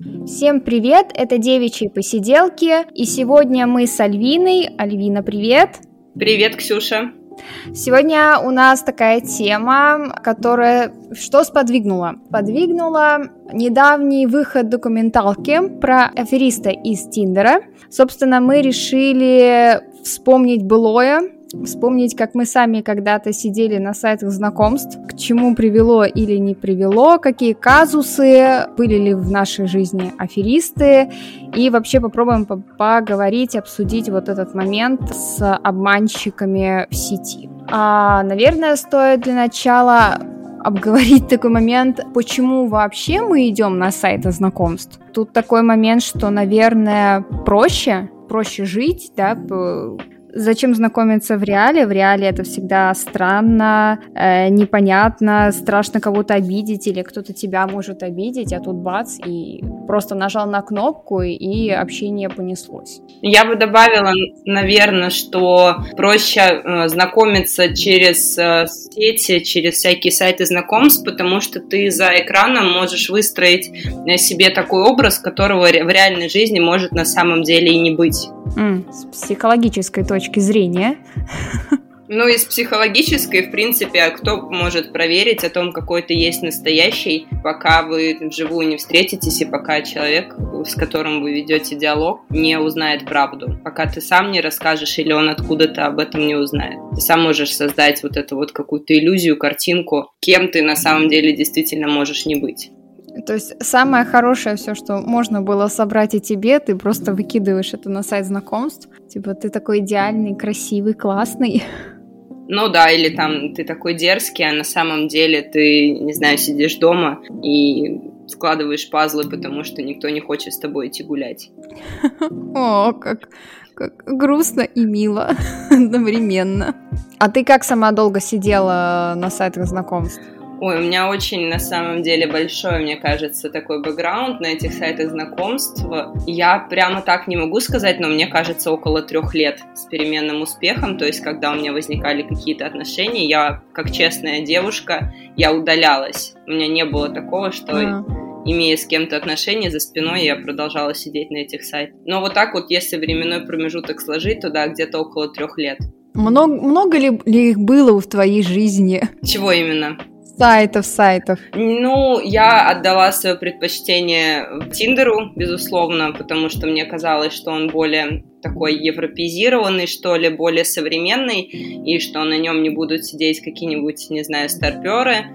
Всем привет, это девичьи посиделки, и сегодня мы с Альвиной. Альвина, привет! Привет, Ксюша! Сегодня у нас такая тема, которая что сподвигнула? Подвигнула недавний выход документалки про афериста из Тиндера. Собственно, мы решили вспомнить былое, вспомнить, как мы сами когда-то сидели на сайтах знакомств, к чему привело или не привело, какие казусы, были ли в нашей жизни аферисты, и вообще попробуем поговорить, обсудить вот этот момент с обманщиками в сети. А, наверное, стоит для начала обговорить такой момент, почему вообще мы идем на сайты знакомств. Тут такой момент, что, наверное, проще, проще жить, да, Зачем знакомиться в реале? В реале это всегда странно, э, непонятно, страшно кого-то обидеть или кто-то тебя может обидеть, а тут бац, и просто нажал на кнопку, и общение понеслось. Я бы добавила, наверное, что проще э, знакомиться через э, сети, через всякие сайты знакомств, потому что ты за экраном можешь выстроить э, себе такой образ, которого в реальной жизни может на самом деле и не быть. Mm, с психологической точки зрения. Ну и с психологической, в принципе, а кто может проверить о том, какой ты есть настоящий, пока вы вживую не встретитесь и пока человек, с которым вы ведете диалог, не узнает правду. Пока ты сам не расскажешь или он откуда-то об этом не узнает. Ты сам можешь создать вот эту вот какую-то иллюзию, картинку, кем ты на самом деле действительно можешь не быть. То есть самое хорошее все, что можно было собрать и тебе, ты просто выкидываешь это на сайт знакомств. Типа ты такой идеальный, красивый, классный. Ну да, или там ты такой дерзкий, а на самом деле ты, не знаю, сидишь дома и складываешь пазлы, потому что никто не хочет с тобой идти гулять. О, как, как грустно и мило одновременно. А ты как сама долго сидела на сайтах знакомств? Ой, у меня очень, на самом деле, большой, мне кажется, такой бэкграунд на этих сайтах знакомств. Я прямо так не могу сказать, но мне кажется, около трех лет с переменным успехом. То есть, когда у меня возникали какие-то отношения, я, как честная девушка, я удалялась. У меня не было такого, что... А имея с кем-то отношения за спиной, я продолжала сидеть на этих сайтах. Но вот так вот, если временной промежуток сложить, то да, где-то около трех лет. Много, много ли, ли их было в твоей жизни? Чего именно? Сайтов, сайтов. Ну, я отдала свое предпочтение Тиндеру, безусловно, потому что мне казалось, что он более такой европезированный, что ли, более современный, и что на нем не будут сидеть какие-нибудь, не знаю, старперы.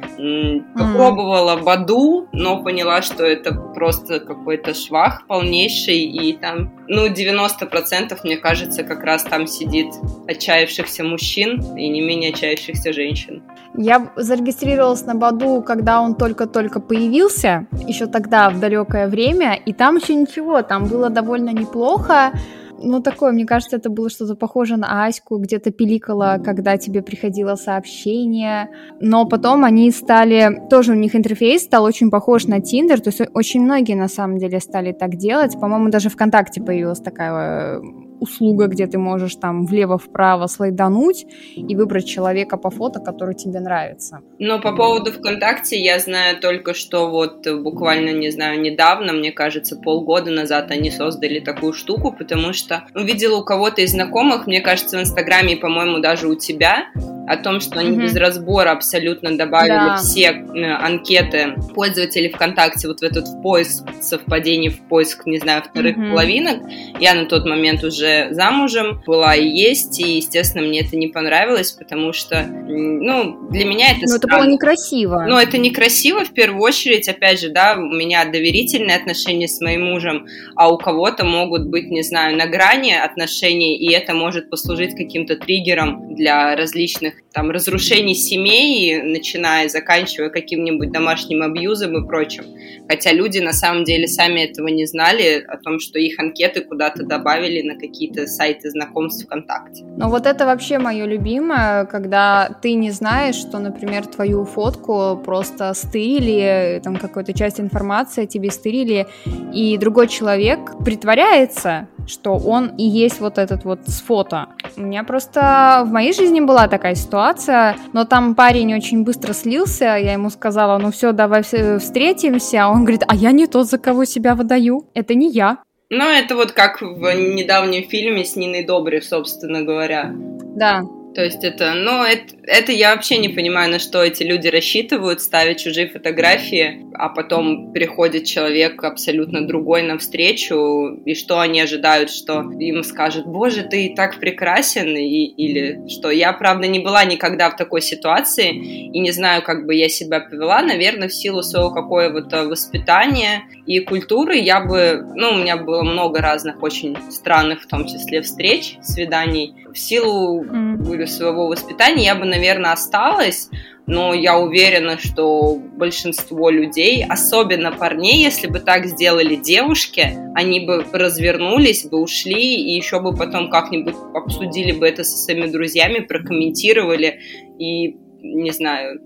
Попробовала Баду, но поняла, что это просто какой-то швах полнейший, и там, ну, 90% мне кажется, как раз там сидит отчаявшихся мужчин и не менее отчаявшихся женщин. Я зарегистрировалась на Баду, когда он только-только появился, еще тогда, в далекое время, и там еще ничего, там было довольно неплохо, ну, такое, мне кажется, это было что-то похоже на Аську, где-то пиликало, когда тебе приходило сообщение. Но потом они стали... Тоже у них интерфейс стал очень похож на Тиндер, то есть очень многие на самом деле стали так делать. По-моему, даже ВКонтакте появилась такая услуга, где ты можешь там влево-вправо слайдануть и выбрать человека по фото, который тебе нравится. Но по поводу ВКонтакте я знаю только, что вот буквально, не знаю, недавно, мне кажется, полгода назад они создали такую штуку, потому что увидела у кого-то из знакомых, мне кажется, в Инстаграме, по-моему, даже у тебя, о том, что они mm-hmm. без разбора абсолютно добавили да. все э, анкеты пользователей ВКонтакте вот в этот поиск совпадений, в поиск, не знаю, вторых mm-hmm. половинок. Я на тот момент уже замужем была и есть, и, естественно, мне это не понравилось, потому что, ну, для меня это Ну, это было некрасиво. Ну, это некрасиво, в первую очередь, опять же, да, у меня доверительные отношения с моим мужем, а у кого-то могут быть, не знаю, на грани отношений, и это может послужить каким-то триггером для различных там разрушений семей, начиная, заканчивая каким-нибудь домашним абьюзом и прочим. Хотя люди на самом деле сами этого не знали, о том, что их анкеты куда-то добавили на какие-то сайты знакомств ВКонтакте. Ну вот это вообще мое любимое, когда ты не знаешь, что, например, твою фотку просто стырили, там какую-то часть информации тебе стырили, и другой человек притворяется, что он и есть вот этот вот с фото. У меня просто в моей жизни была такая ситуация, но там парень очень быстро слился, я ему сказала, ну все, давай встретимся, а он говорит, а я не тот, за кого себя выдаю, это не я. Ну, это вот как в недавнем фильме с Ниной Добрев, собственно говоря. Да, то есть это, ну, это, это я вообще не понимаю, на что эти люди рассчитывают, ставят чужие фотографии, а потом приходит человек абсолютно другой навстречу, и что они ожидают, что им скажут, боже, ты так прекрасен, и, или что. Я, правда, не была никогда в такой ситуации, и не знаю, как бы я себя повела, наверное, в силу своего какого-то воспитания и культуры, я бы, ну, у меня было много разных очень странных, в том числе, встреч, свиданий, в силу mm. своего воспитания я бы, наверное, осталась, но я уверена, что большинство людей, особенно парней, если бы так сделали девушки, они бы развернулись, бы ушли и еще бы потом как-нибудь обсудили бы это со своими друзьями, прокомментировали и, не знаю,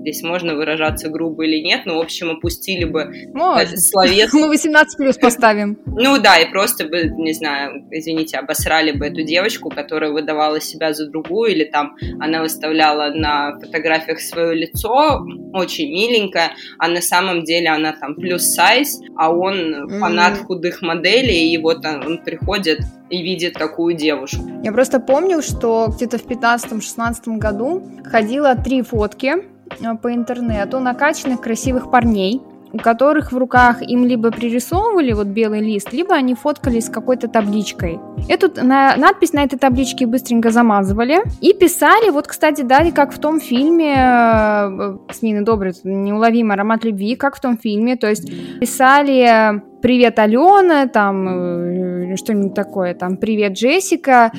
здесь можно выражаться грубо или нет, но, в общем, опустили бы Можно. словес. Мы 18 плюс поставим. Ну да, и просто бы, не знаю, извините, обосрали бы эту девочку, которая выдавала себя за другую, или там она выставляла на фотографиях свое лицо, очень миленькое, а на самом деле она там плюс сайз, а он фанат худых моделей, и вот он, он приходит и видит такую девушку. Я просто помню, что где-то в 15-16 году ходила три фотки Э, по интернету накачанных красивых парней, у которых в руках им либо пририсовывали вот белый лист, либо они фоткались с какой-то табличкой. Эту на, надпись на этой табличке быстренько замазывали и писали, вот, кстати, дали, как в том фильме э, с Ниной Добрый, «Неуловимый аромат любви», как в том фильме, то есть писали «Привет, Алена», там э, что-нибудь такое, там «Привет, Джессика»,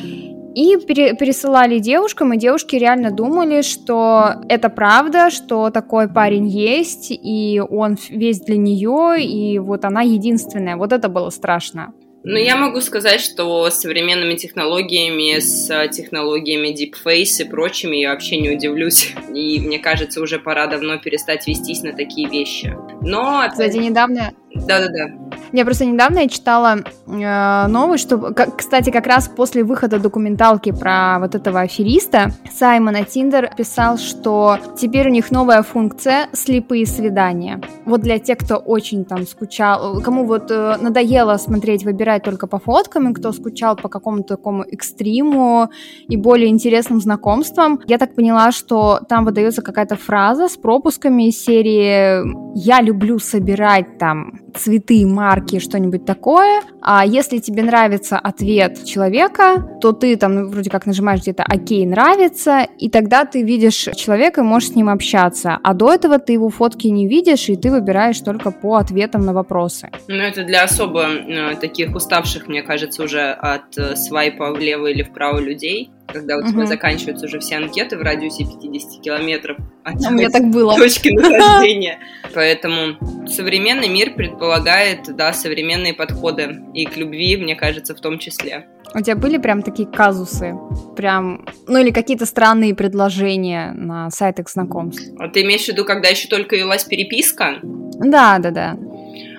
и пере- пересылали девушкам, и девушки реально думали, что это правда, что такой парень есть, и он весь для нее, и вот она единственная. Вот это было страшно. Ну, я могу сказать, что с современными технологиями, с технологиями Deepface и прочими я вообще не удивлюсь. И мне кажется, уже пора давно перестать вестись на такие вещи. Но... Кстати, недавно да-да-да. Я просто недавно я читала э, новость, что, как, кстати, как раз после выхода документалки про вот этого афериста, Саймона Тиндер писал, что теперь у них новая функция «слепые свидания». Вот для тех, кто очень там скучал, кому вот э, надоело смотреть, выбирать только по фоткам, и кто скучал по какому-то такому экстриму и более интересным знакомствам, я так поняла, что там выдается какая-то фраза с пропусками из серии «Я люблю собирать там цветы, марки, что-нибудь такое. А если тебе нравится ответ человека, то ты там вроде как нажимаешь где-то «Окей, нравится», и тогда ты видишь человека и можешь с ним общаться. А до этого ты его фотки не видишь, и ты выбираешь только по ответам на вопросы. Ну, это для особо э, таких уставших, мне кажется, уже от э, свайпа влево или вправо людей когда у тебя заканчиваются уже все анкеты в радиусе 50 километров от у меня так было. точки нахождения. Поэтому современный мир предполагает, да, современные подходы и к любви, мне кажется, в том числе. У тебя были прям такие казусы? Прям, ну или какие-то странные предложения на сайтах знакомств? А ты имеешь в виду, когда еще только велась переписка? Да, да, да.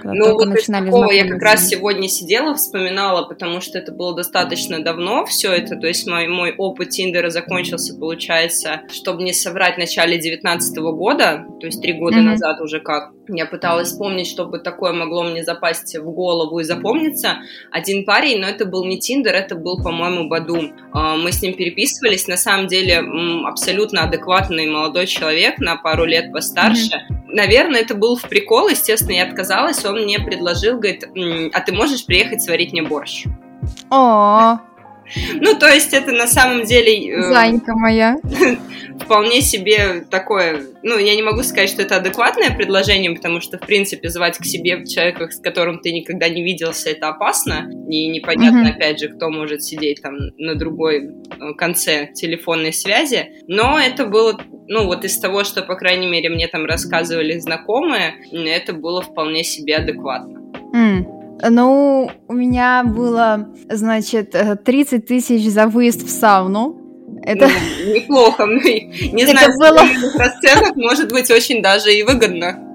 Ну, вот из такого я как раз сегодня сидела, вспоминала, потому что это было достаточно давно все это, то есть мой, мой опыт Тиндера закончился, получается, чтобы не соврать, в начале 19 года, то есть три года mm-hmm. назад уже как. Я пыталась вспомнить, чтобы такое могло мне запасть в голову и запомниться. Один парень, но это был не Тиндер, это был, по-моему, Баду. А, мы с ним переписывались, на самом деле абсолютно адекватный молодой человек, на пару лет постарше. Mm-hmm наверное, это был в прикол, естественно, я отказалась, он мне предложил, говорит, а ты можешь приехать сварить мне борщ? О, ну, то есть это на самом деле... Э, Занька моя. Вполне себе такое... Ну, я не могу сказать, что это адекватное предложение, потому что, в принципе, звать к себе человека, с которым ты никогда не виделся, это опасно. И непонятно, mm-hmm. опять же, кто может сидеть там на другой э, конце телефонной связи. Но это было ну, вот из того, что, по крайней мере, мне там рассказывали знакомые, это было вполне себе адекватно. Mm. Ну, у меня было, значит, 30 тысяч за выезд в сауну. Это ну, неплохо. Не знаю, было... в расценках может быть очень даже и выгодно.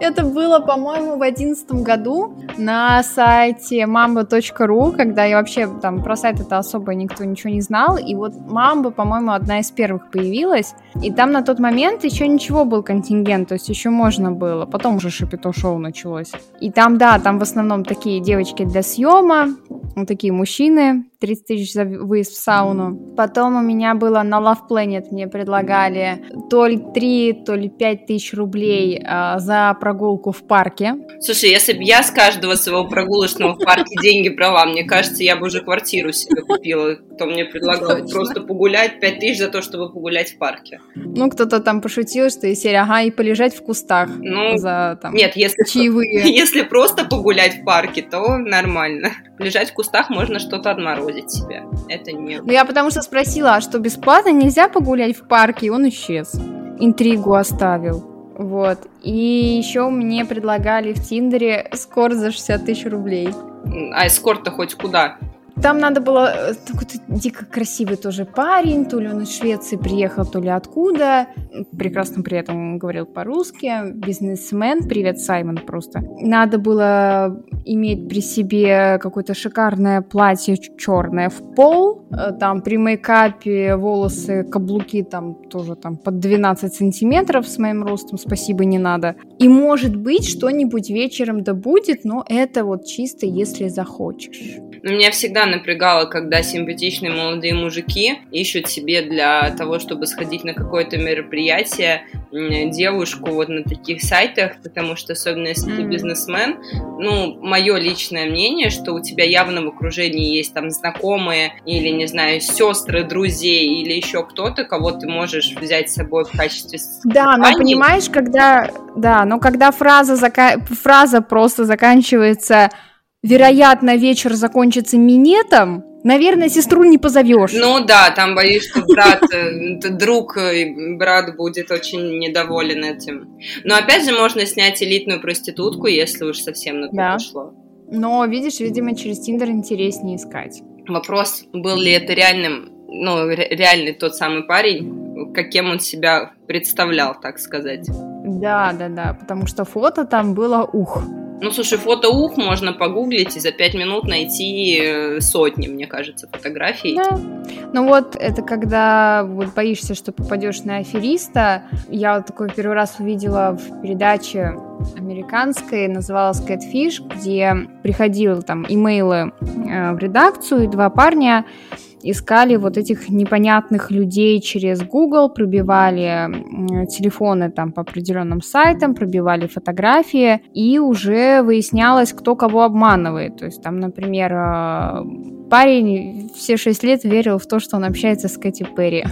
Это было, по-моему, в одиннадцатом году на сайте mamba.ru, когда я вообще там про сайт это особо никто ничего не знал, и вот Мамба, по-моему, одна из первых появилась, и там на тот момент еще ничего был контингент, то есть еще можно было, потом уже Шапито шоу началось. И там, да, там в основном такие девочки для съема, вот такие мужчины, 30 тысяч за выезд в сауну. Потом у меня было на Love Planet, мне предлагали то ли 3, то ли 5 тысяч рублей э, за прогулку в парке. Слушай, если бы я с каждого своего прогулочного в парке деньги брала, мне кажется, я бы уже квартиру себе купила. Кто мне предлагал просто погулять 5 тысяч за то, чтобы погулять в парке. Ну, кто-то там пошутил, что из серии, ага, и полежать в кустах ну, за там Нет, если, чаевые. если просто погулять в парке, то нормально. Лежать в кустах можно что-то отморозить себе. Это не... Ну, я потому что спросила, а что, бесплатно нельзя погулять в парке? И он исчез. Интригу оставил. Вот. И еще мне предлагали в Тиндере эскорт за 60 тысяч рублей. А эскорт-то хоть куда? Там надо было э, какой-то дико красивый тоже парень, то ли он из Швеции приехал, то ли откуда. Прекрасно при этом говорил по-русски. Бизнесмен. Привет, Саймон, просто. Надо было иметь при себе какое-то шикарное платье черное в пол. Э, там при мейкапе волосы, каблуки там тоже там под 12 сантиметров с моим ростом. Спасибо, не надо. И может быть что-нибудь вечером да будет, но это вот чисто если захочешь. Но меня всегда напрягало, когда симпатичные молодые мужики ищут себе для того, чтобы сходить на какое-то мероприятие, девушку вот на таких сайтах, потому что, особенно если ты бизнесмен, ну, мое личное мнение, что у тебя явно в окружении есть там знакомые или, не знаю, сестры, друзей или еще кто-то, кого ты можешь взять с собой в качестве Да, но понимаешь, когда, да, но когда фраза, зака... фраза просто заканчивается вероятно, вечер закончится минетом, наверное, сестру не позовешь. Ну да, там боюсь, что брат, э, друг и брат будет очень недоволен этим. Но опять же, можно снять элитную проститутку, если уж совсем на то да. пошло. Но, видишь, видимо, через Тиндер интереснее искать. Вопрос, был ли это реальным, ну, реальный тот самый парень, каким он себя представлял, так сказать. Да, да, да, потому что фото там было ух. Ну, слушай, фото ух можно погуглить и за пять минут найти э, сотни, мне кажется, фотографий. Да. Ну вот, это когда вот боишься, что попадешь на афериста. Я вот такой первый раз увидела в передаче американской, называлась Catfish, где приходил там имейлы э, в редакцию, и два парня искали вот этих непонятных людей через Google, пробивали телефоны там по определенным сайтам, пробивали фотографии, и уже выяснялось, кто кого обманывает. То есть там, например, э, парень все шесть лет верил в то, что он общается с Кэти Перри.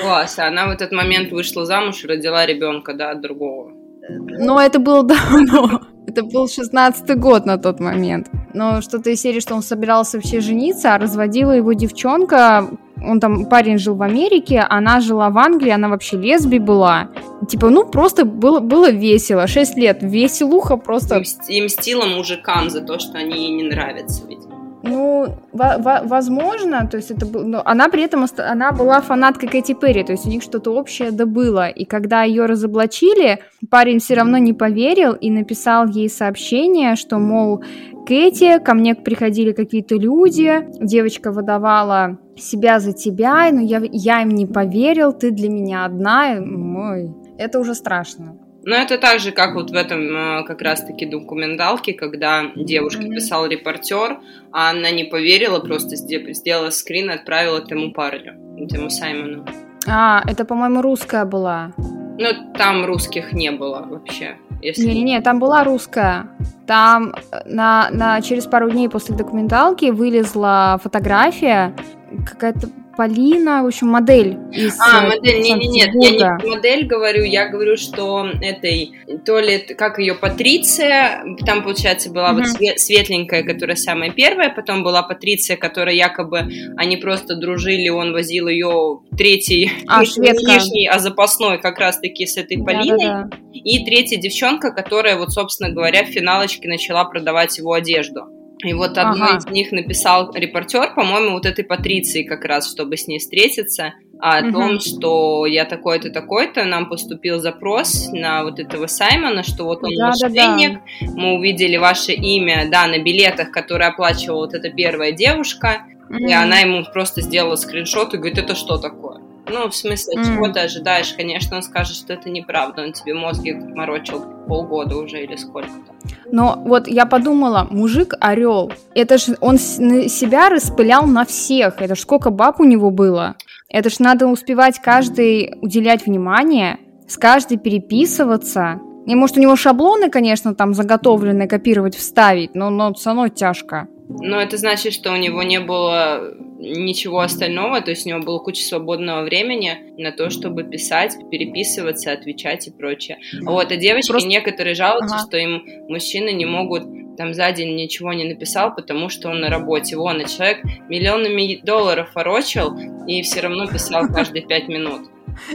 Класс, а она в этот момент вышла замуж и родила ребенка, да, от другого. Но это было давно. Это был шестнадцатый год на тот момент. Но что-то из серии, что он собирался вообще жениться, а разводила его девчонка. Он там, парень жил в Америке, она жила в Англии, она вообще лесби была. Типа, ну, просто было, было весело. Шесть лет, веселуха просто. И мстила мужикам за то, что они ей не нравятся, ведь. Ну, возможно, то есть это было, но она при этом она была фанаткой Кэти Перри, то есть у них что-то общее да было. И когда ее разоблачили, парень все равно не поверил и написал ей сообщение, что, мол, Кэти, ко мне приходили какие-то люди, девочка выдавала себя за тебя, но я, я им не поверил, ты для меня одна, мой, это уже страшно. Но это так же, как вот в этом э, как раз-таки документалке, когда девушке mm-hmm. писал репортер, а она не поверила, просто сделала скрин и отправила этому парню, этому Саймону. А, это, по-моему, русская была. Ну, там русских не было вообще. Если... Не-не-не, там была русская. Там э, на, на, через пару дней после документалки вылезла фотография, какая-то Полина, в общем, модель из А, э, модель, не, не, нет, я не модель говорю, я говорю, что этой, то ли, как ее, Патриция, там, получается, была mm-hmm. вот светленькая, которая самая первая, потом была Патриция, которая якобы, они просто дружили, он возил ее третий, а, нижний, а запасной как раз-таки с этой Полиной, да, да, да. и третья девчонка, которая, вот, собственно говоря, в финалочке начала продавать его одежду. И вот одну ага. из них написал репортер, по-моему, вот этой Патриции как раз, чтобы с ней встретиться. о угу. том, что я такой-то, такой-то, нам поступил запрос на вот этого Саймона, что вот он да, мошенник, да, да. мы увидели ваше имя, да, на билетах, которые оплачивала вот эта первая девушка, угу. и она ему просто сделала скриншот и говорит, это что такое? Ну, в смысле, mm. чего ты ожидаешь? Конечно, он скажет, что это неправда, он тебе мозги морочил полгода уже или сколько-то. Но вот я подумала, мужик орел, это ж он себя распылял на всех, это ж сколько баб у него было. Это ж надо успевать каждый уделять внимание, с каждой переписываться. И может у него шаблоны, конечно, там заготовленные, копировать, вставить, но, но все равно тяжко. Но это значит, что у него не было ничего остального, то есть у него было куча свободного времени на то, чтобы писать, переписываться, отвечать и прочее. Вот, а девочки Просто... некоторые жалуются, ага. что им мужчины не могут там за день ничего не написал, потому что он на работе. Вон, а человек миллионами долларов ворочал и все равно писал каждые пять минут.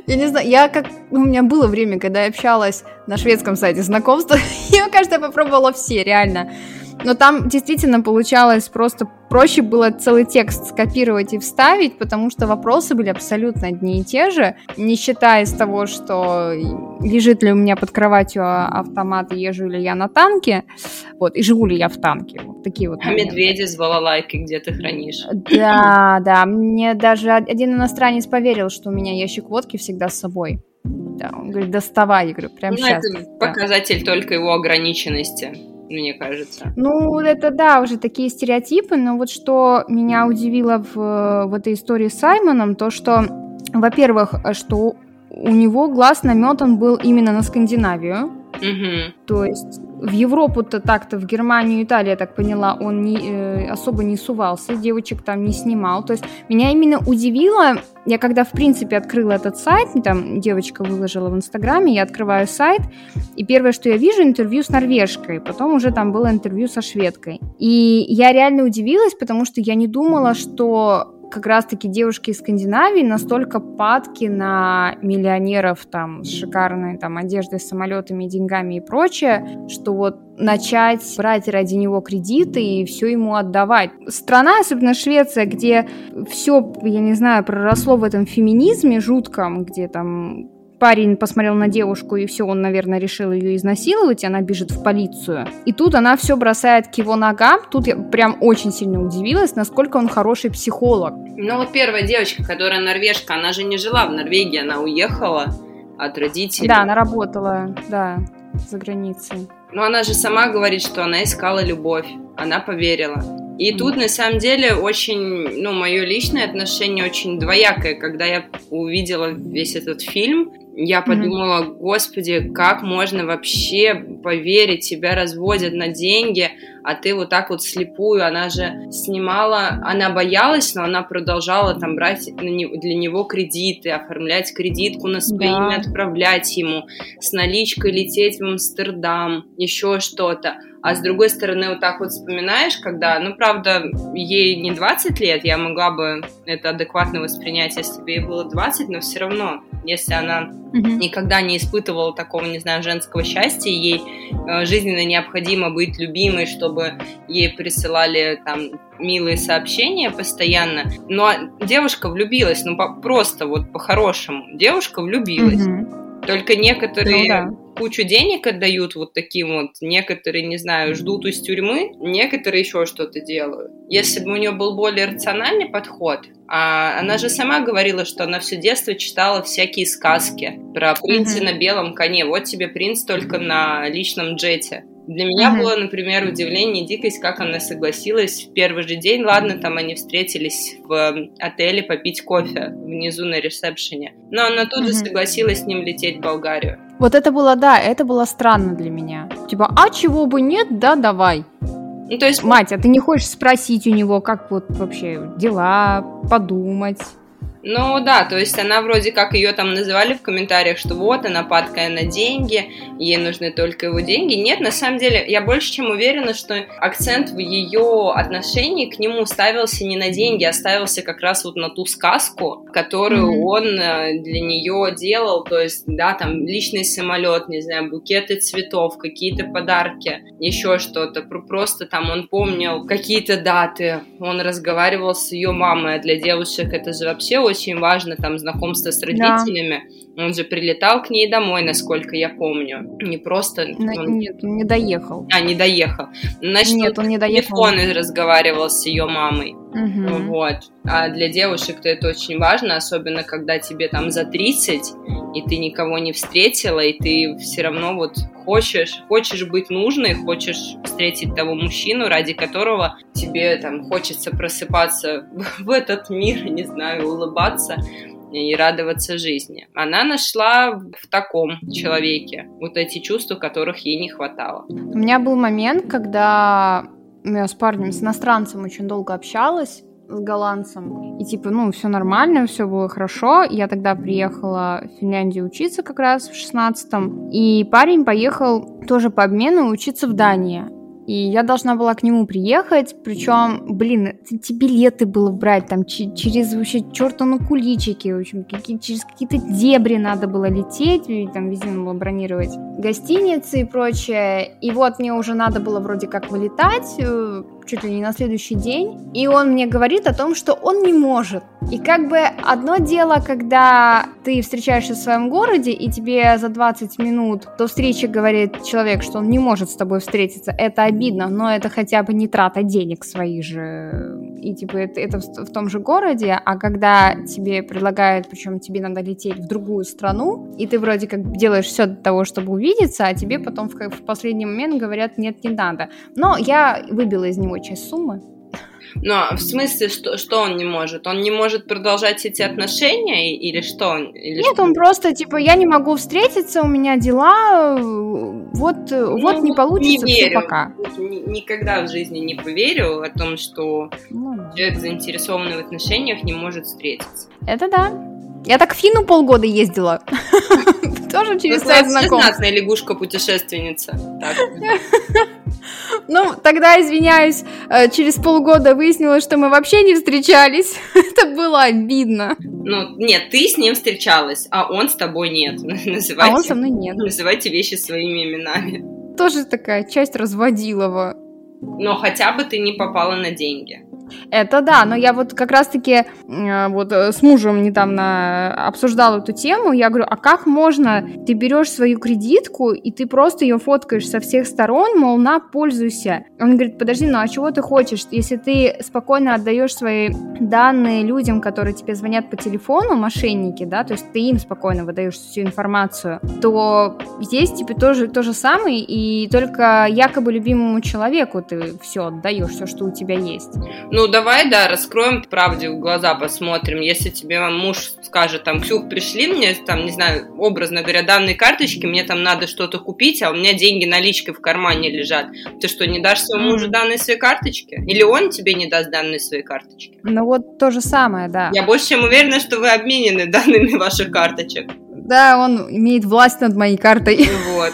Я не знаю, я как... Ну, у меня было время, когда я общалась на шведском сайте знакомства, я, кажется, я попробовала все, реально. Но там действительно получалось просто проще было целый текст скопировать и вставить, потому что вопросы были абсолютно одни и те же, не считая из того, что лежит ли у меня под кроватью автомат, езжу ли я на танке, вот, и живу ли я в танке. Вот такие вот. А моменты. медведи с балалайкой где ты хранишь? Да, да, мне даже один иностранец поверил, что у меня ящик водки всегда с собой. Да, он говорит, доставай, я говорю, прям ну, сейчас. Это да. показатель только его ограниченности мне кажется. Ну, это да, уже такие стереотипы, но вот что меня удивило в, в этой истории с Саймоном, то что, во-первых, что у него глаз наметан был именно на Скандинавию, Угу. То есть в Европу-то так-то, в Германию, Италию, я так поняла, он не, э, особо не сувался, девочек там не снимал. То есть меня именно удивило, я когда, в принципе, открыла этот сайт, там девочка выложила в Инстаграме, я открываю сайт, и первое, что я вижу, интервью с норвежкой, потом уже там было интервью со шведкой. И я реально удивилась, потому что я не думала, что как раз-таки девушки из Скандинавии настолько падки на миллионеров там с шикарной там одеждой, самолетами, деньгами и прочее, что вот начать брать ради него кредиты и все ему отдавать. Страна, особенно Швеция, где все, я не знаю, проросло в этом феминизме жутком, где там парень посмотрел на девушку, и все, он, наверное, решил ее изнасиловать, и она бежит в полицию. И тут она все бросает к его ногам. Тут я прям очень сильно удивилась, насколько он хороший психолог. Ну вот первая девочка, которая норвежка, она же не жила в Норвегии, она уехала от родителей. Да, она работала, да, за границей. Но она же сама говорит, что она искала любовь, она поверила. И тут, на самом деле, очень, ну, мое личное отношение очень двоякое. Когда я увидела весь этот фильм, я подумала, mm-hmm. господи, как можно вообще поверить, тебя разводят на деньги, а ты вот так вот слепую, она же снимала, она боялась, но она продолжала там брать для него кредиты, оформлять кредитку на свое да. имя, отправлять ему, с наличкой лететь в Амстердам, еще что-то. А с другой стороны, вот так вот вспоминаешь, когда, ну, правда, ей не 20 лет, я могла бы это адекватно воспринять, если бы ей было 20, но все равно, если она mm-hmm. никогда не испытывала такого, не знаю, женского счастья, ей э, жизненно необходимо быть любимой, чтобы ей присылали там милые сообщения постоянно. Но девушка влюбилась, ну, по- просто вот по-хорошему. Девушка влюбилась. Mm-hmm. Только некоторые... Ну, да кучу денег отдают вот таким вот, некоторые, не знаю, ждут из тюрьмы, некоторые еще что-то делают. Если бы у нее был более рациональный подход, а она же сама говорила, что она все детство читала всякие сказки про принца mm-hmm. на белом коне. Вот тебе принц только на личном джете. Для меня mm-hmm. было, например, удивление и дикость, как она согласилась в первый же день. Ладно, там они встретились в отеле попить кофе внизу на ресепшене. Но она тут mm-hmm. же согласилась с ним лететь в Болгарию. Вот это было, да, это было странно для меня. Типа, а чего бы нет, да, давай. Ну, то есть... Мать, а ты не хочешь спросить у него, как вот вообще дела, подумать? Ну да, то есть она вроде как ее там называли в комментариях, что вот она падкая на деньги, ей нужны только его деньги. Нет, на самом деле я больше чем уверена, что акцент в ее отношении к нему ставился не на деньги, а ставился как раз вот на ту сказку, которую mm-hmm. он э, для нее делал. То есть, да, там личный самолет, не знаю, букеты цветов, какие-то подарки, еще что-то. Просто там он помнил какие-то даты, он разговаривал с ее мамой, а для девушек это же вообще очень очень важно там знакомство с родителями. Да. Он же прилетал к ней домой, насколько я помню. Не просто... На, он... Нет, не доехал. А, не доехал. Значит, нет, он, он не доехал. телефон разговаривал с ее мамой. Угу. Вот. А для девушек-то это очень важно, особенно когда тебе там за 30, и ты никого не встретила, и ты все равно вот хочешь, хочешь быть нужной, хочешь встретить того мужчину, ради которого тебе там хочется просыпаться в этот мир, не знаю, улыбаться и радоваться жизни. Она нашла в таком человеке вот эти чувства, которых ей не хватало. У меня был момент, когда я с парнем, с иностранцем очень долго общалась, с голландцем. И типа, ну, все нормально, все было хорошо. Я тогда приехала в Финляндию учиться как раз в шестнадцатом. И парень поехал тоже по обмену учиться в Дании. И я должна была к нему приехать, причем, блин, эти билеты было брать там через вообще чертовы куличики, в общем, какие, через какие-то дебри надо было лететь, и там везде надо было бронировать гостиницы и прочее. И вот мне уже надо было вроде как вылетать, э, чуть ли не на следующий день, и он мне говорит о том, что он не может. И как бы одно дело, когда ты встречаешься в своем городе, и тебе за 20 минут до встречи говорит человек, что он не может с тобой встретиться, это обидно, но это хотя бы не трата денег своих же, и типа это, это в, том же городе, а когда тебе предлагают, причем тебе надо лететь в другую страну, и ты вроде как делаешь все для того, чтобы увидеться, а тебе потом в, в последний момент говорят, нет, не надо. Но я выбила из него часть суммы. Но в смысле, что, что он не может? Он не может продолжать эти отношения или что? Или Нет, что? он просто типа я не могу встретиться, у меня дела, вот, ну, вот не получится, не верю. все пока. Никогда в жизни не поверю о том, что ну, человек, заинтересованный в отношениях, не может встретиться. Это да. Я так в Фину полгода ездила. Тоже через сайт знакомств. лягушка-путешественница. Ну, тогда, извиняюсь, э, через полгода выяснилось, что мы вообще не встречались. Это было обидно. Ну, нет, ты с ним встречалась, а он с тобой нет. Называйте, а он со мной нет. Называйте вещи своими именами. Тоже такая часть разводилова. Но хотя бы ты не попала на деньги. Это да, но я вот как раз-таки э, вот э, с мужем недавно обсуждала эту тему, я говорю, а как можно, ты берешь свою кредитку, и ты просто ее фоткаешь со всех сторон, мол, на, пользуйся. Он говорит, подожди, ну а чего ты хочешь? Если ты спокойно отдаешь свои данные людям, которые тебе звонят по телефону, мошенники, да, то есть ты им спокойно выдаешь всю информацию, то здесь тебе тоже то же самое, и только якобы любимому человеку ты все отдаешь, все, что у тебя есть. Ну, давай, да, раскроем правде в глаза, посмотрим. Если тебе муж скажет, там, Ксюх, пришли мне, там, не знаю, образно говоря, данные карточки, мне там надо что-то купить, а у меня деньги наличкой в кармане лежат. Ты что, не дашь своему мужу данные своей карточки? Или он тебе не даст данные своей карточки? Ну, вот то же самое, да. Я больше чем уверена, что вы обменены данными ваших карточек. Да, он имеет власть над моей картой. Вот.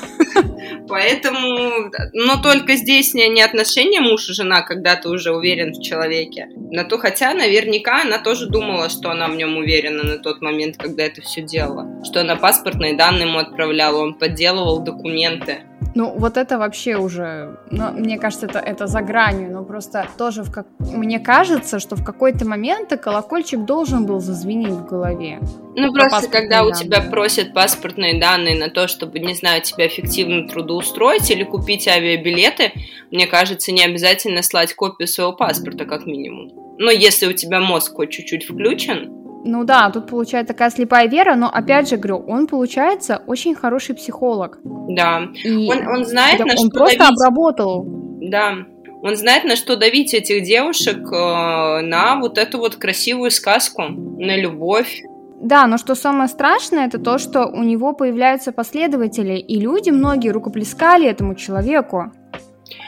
Поэтому, но только здесь не, отношения муж и жена, когда ты уже уверен в человеке. На то, хотя наверняка она тоже думала, что она в нем уверена на тот момент, когда это все делала. Что она паспортные данные ему отправляла, он подделывал документы. Ну, вот это вообще уже, ну, мне кажется, это, это за гранью, но просто тоже в как... мне кажется, что в какой-то момент колокольчик должен был зазвенеть в голове. Ну, просто когда данные. у тебя просят паспортные данные на то, чтобы, не знаю, тебя эффективно трудоустроить или купить авиабилеты, мне кажется, не обязательно слать копию своего паспорта, как минимум. Но если у тебя мозг хоть чуть-чуть включен, ну да, тут получается такая слепая вера, но опять же говорю, он получается очень хороший психолог. Да. И он, он знает, на он что Он просто давить. обработал. Да. Он знает, на что давить этих девушек, э, на вот эту вот красивую сказку, на любовь. Да, но что самое страшное, это то, что у него появляются последователи, и люди многие рукоплескали этому человеку.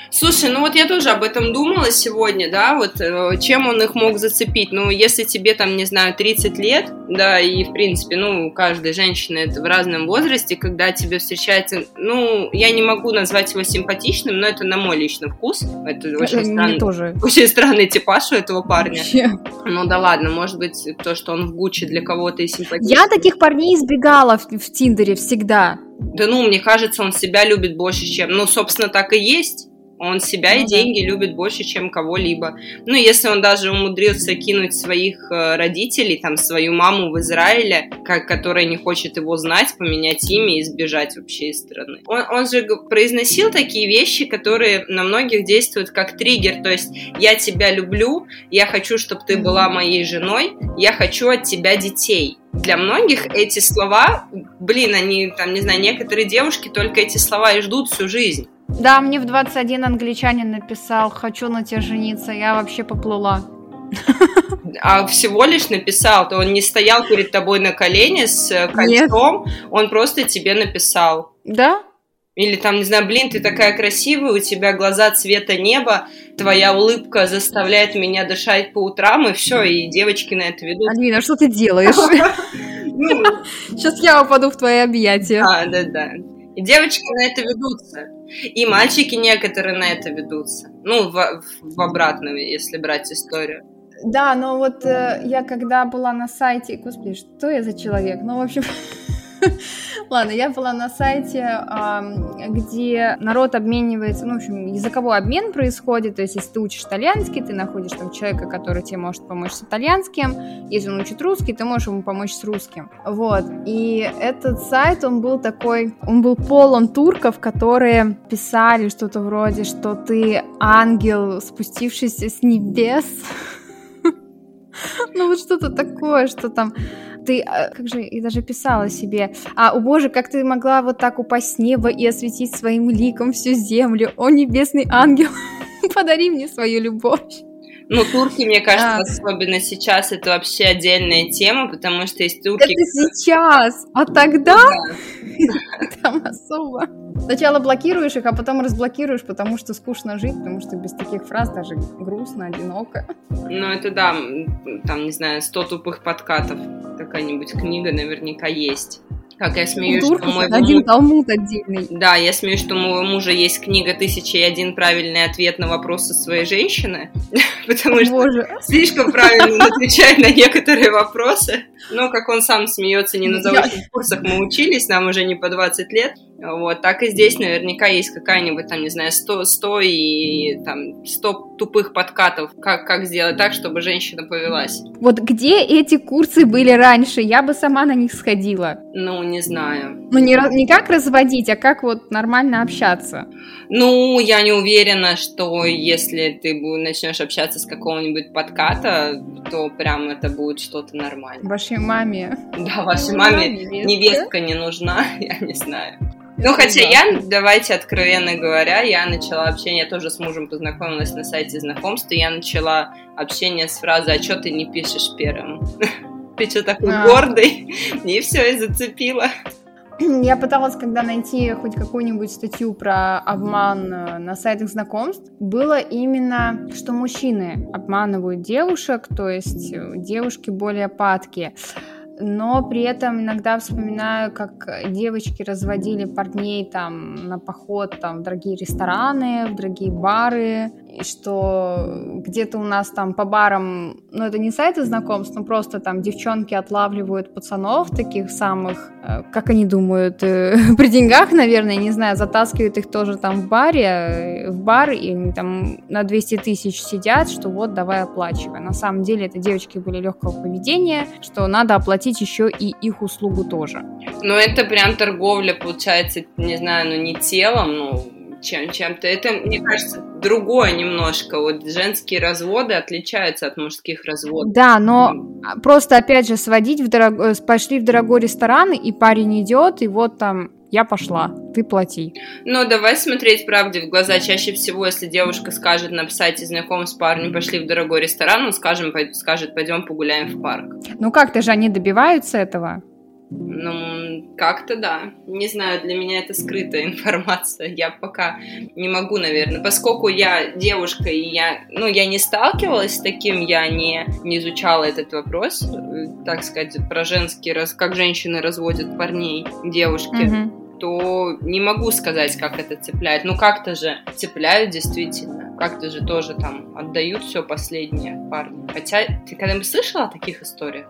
Слушай, ну вот я тоже об этом думала сегодня, да, вот э, чем он их мог зацепить. Ну, если тебе там, не знаю, 30 лет, да, и в принципе, ну, у каждой женщины это в разном возрасте, когда тебе встречается, ну, я не могу назвать его симпатичным, но это на мой личный вкус. Это очень, странный, тоже. очень странный типаж у этого парня. Вообще. Ну да ладно, может быть, то, что он в Гуччи для кого-то и симпатичный. Я таких парней избегала в, в Тиндере всегда. Да ну, мне кажется, он себя любит больше, чем... Ну, собственно, так и есть. Он себя ну, и деньги да. любит больше, чем кого-либо. Ну, если он даже умудрился кинуть своих э, родителей, там, свою маму в Израиле, как, которая не хочет его знать, поменять имя и сбежать вообще из страны. Он, он же произносил такие вещи, которые на многих действуют как триггер. То есть, я тебя люблю, я хочу, чтобы ты была моей женой, я хочу от тебя детей для многих эти слова, блин, они, там, не знаю, некоторые девушки только эти слова и ждут всю жизнь. Да, мне в 21 англичанин написал, хочу на тебя жениться, я вообще поплыла. А всего лишь написал, то он не стоял перед тобой на колене с кольцом, Нет. он просто тебе написал. Да? Или там, не знаю, блин, ты такая красивая, у тебя глаза цвета неба, твоя улыбка заставляет меня дышать по утрам, и все, и девочки на это ведут. Альвина, что ты делаешь? Сейчас я упаду в твои объятия. А, да-да. И девочки на это ведутся. И мальчики некоторые на это ведутся. Ну, в, в обратную, если брать историю. Да, но вот э, я когда была на сайте, господи, что я за человек? Ну, в общем, Ладно, я была на сайте, где народ обменивается, ну, в общем, языковой обмен происходит, то есть если ты учишь итальянский, ты находишь там человека, который тебе может помочь с итальянским, если он учит русский, ты можешь ему помочь с русским. Вот, и этот сайт, он был такой, он был полон турков, которые писали что-то вроде, что ты ангел, спустившийся с небес, ну вот что-то такое, что там ты, а, как же, и даже писала себе, а, о боже, как ты могла вот так упасть с неба и осветить своим ликом всю землю, о небесный ангел, подари мне свою любовь. Ну, турки, мне кажется, а. особенно сейчас, это вообще отдельная тема, потому что есть турки... Это сейчас, а тогда... Там особо. Сначала блокируешь их, а потом разблокируешь, потому что скучно жить, потому что без таких фраз даже грустно, одиноко. Ну, это да, там, не знаю, 100 тупых подкатов. Какая-нибудь книга наверняка есть. Как я смеюсь, что мой один муж... талмуд отдельный. Да, я смеюсь, что у моего мужа есть книга «Тысяча и один правильный ответ на вопросы своей женщины», потому что слишком правильно отвечает на некоторые вопросы. Но, как он сам смеется, не на заочных курсах мы учились, нам уже не по 20 лет, вот, так и здесь наверняка есть какая-нибудь, там, не знаю, 100, 100 и там 100 тупых подкатов, как, как сделать так, чтобы женщина повелась. Вот где эти курсы были раньше? Я бы сама на них сходила. Ну, не знаю. Ну, не, не как разводить, а как вот нормально общаться. Ну, я не уверена, что если ты начнешь общаться с какого-нибудь подката, то прям это будет что-то нормальное. Вашей маме. Да, вашей маме невестка не нужна, я не знаю. Ну, хотя я, давайте откровенно говоря, я начала общение, тоже с мужем познакомилась на сайте знакомств, и я начала общение с фразы «А что ты не пишешь первым?» Что такой а. гордый? И все, и зацепила. Я пыталась, когда найти хоть какую-нибудь статью про обман э, на сайтах знакомств, было именно, что мужчины обманывают девушек, то есть э, девушки более падкие но при этом иногда вспоминаю, как девочки разводили парней там на поход там, в дорогие рестораны, в дорогие бары, что где-то у нас там по барам, ну это не сайты знакомств, но просто там девчонки отлавливают пацанов таких самых, э, как они думают, э, при деньгах, наверное, не знаю, затаскивают их тоже там в баре, э, в бар, и они там на 200 тысяч сидят, что вот давай оплачивай. На самом деле это девочки были легкого поведения, что надо оплатить еще и их услугу тоже. Ну это прям торговля, получается, не знаю, ну не телом, ну чем, чем-то. Это, мне кажется, другое немножко. Вот женские разводы отличаются от мужских разводов. Да, но mm. просто, опять же, сводить в дорог... Э, пошли в дорогой ресторан, и парень идет, и вот там я пошла, ты плати. Ну, давай смотреть правде в глаза. Чаще всего, если девушка скажет на сайте знаком с парнем, пошли в дорогой ресторан, он скажем, скажет, пойдем погуляем в парк. Ну как-то же они добиваются этого. Ну, как-то да. Не знаю, для меня это скрытая информация. Я пока не могу, наверное. Поскольку я девушка, и я, ну, я не сталкивалась с таким, я не, не изучала этот вопрос, так сказать, про женские, раз, как женщины разводят парней, девушки. Mm-hmm то не могу сказать, как это цепляет. Ну, как-то же цепляют действительно. как-то же тоже там отдают все последнее парни. Хотя ты когда-нибудь слышала о таких историях?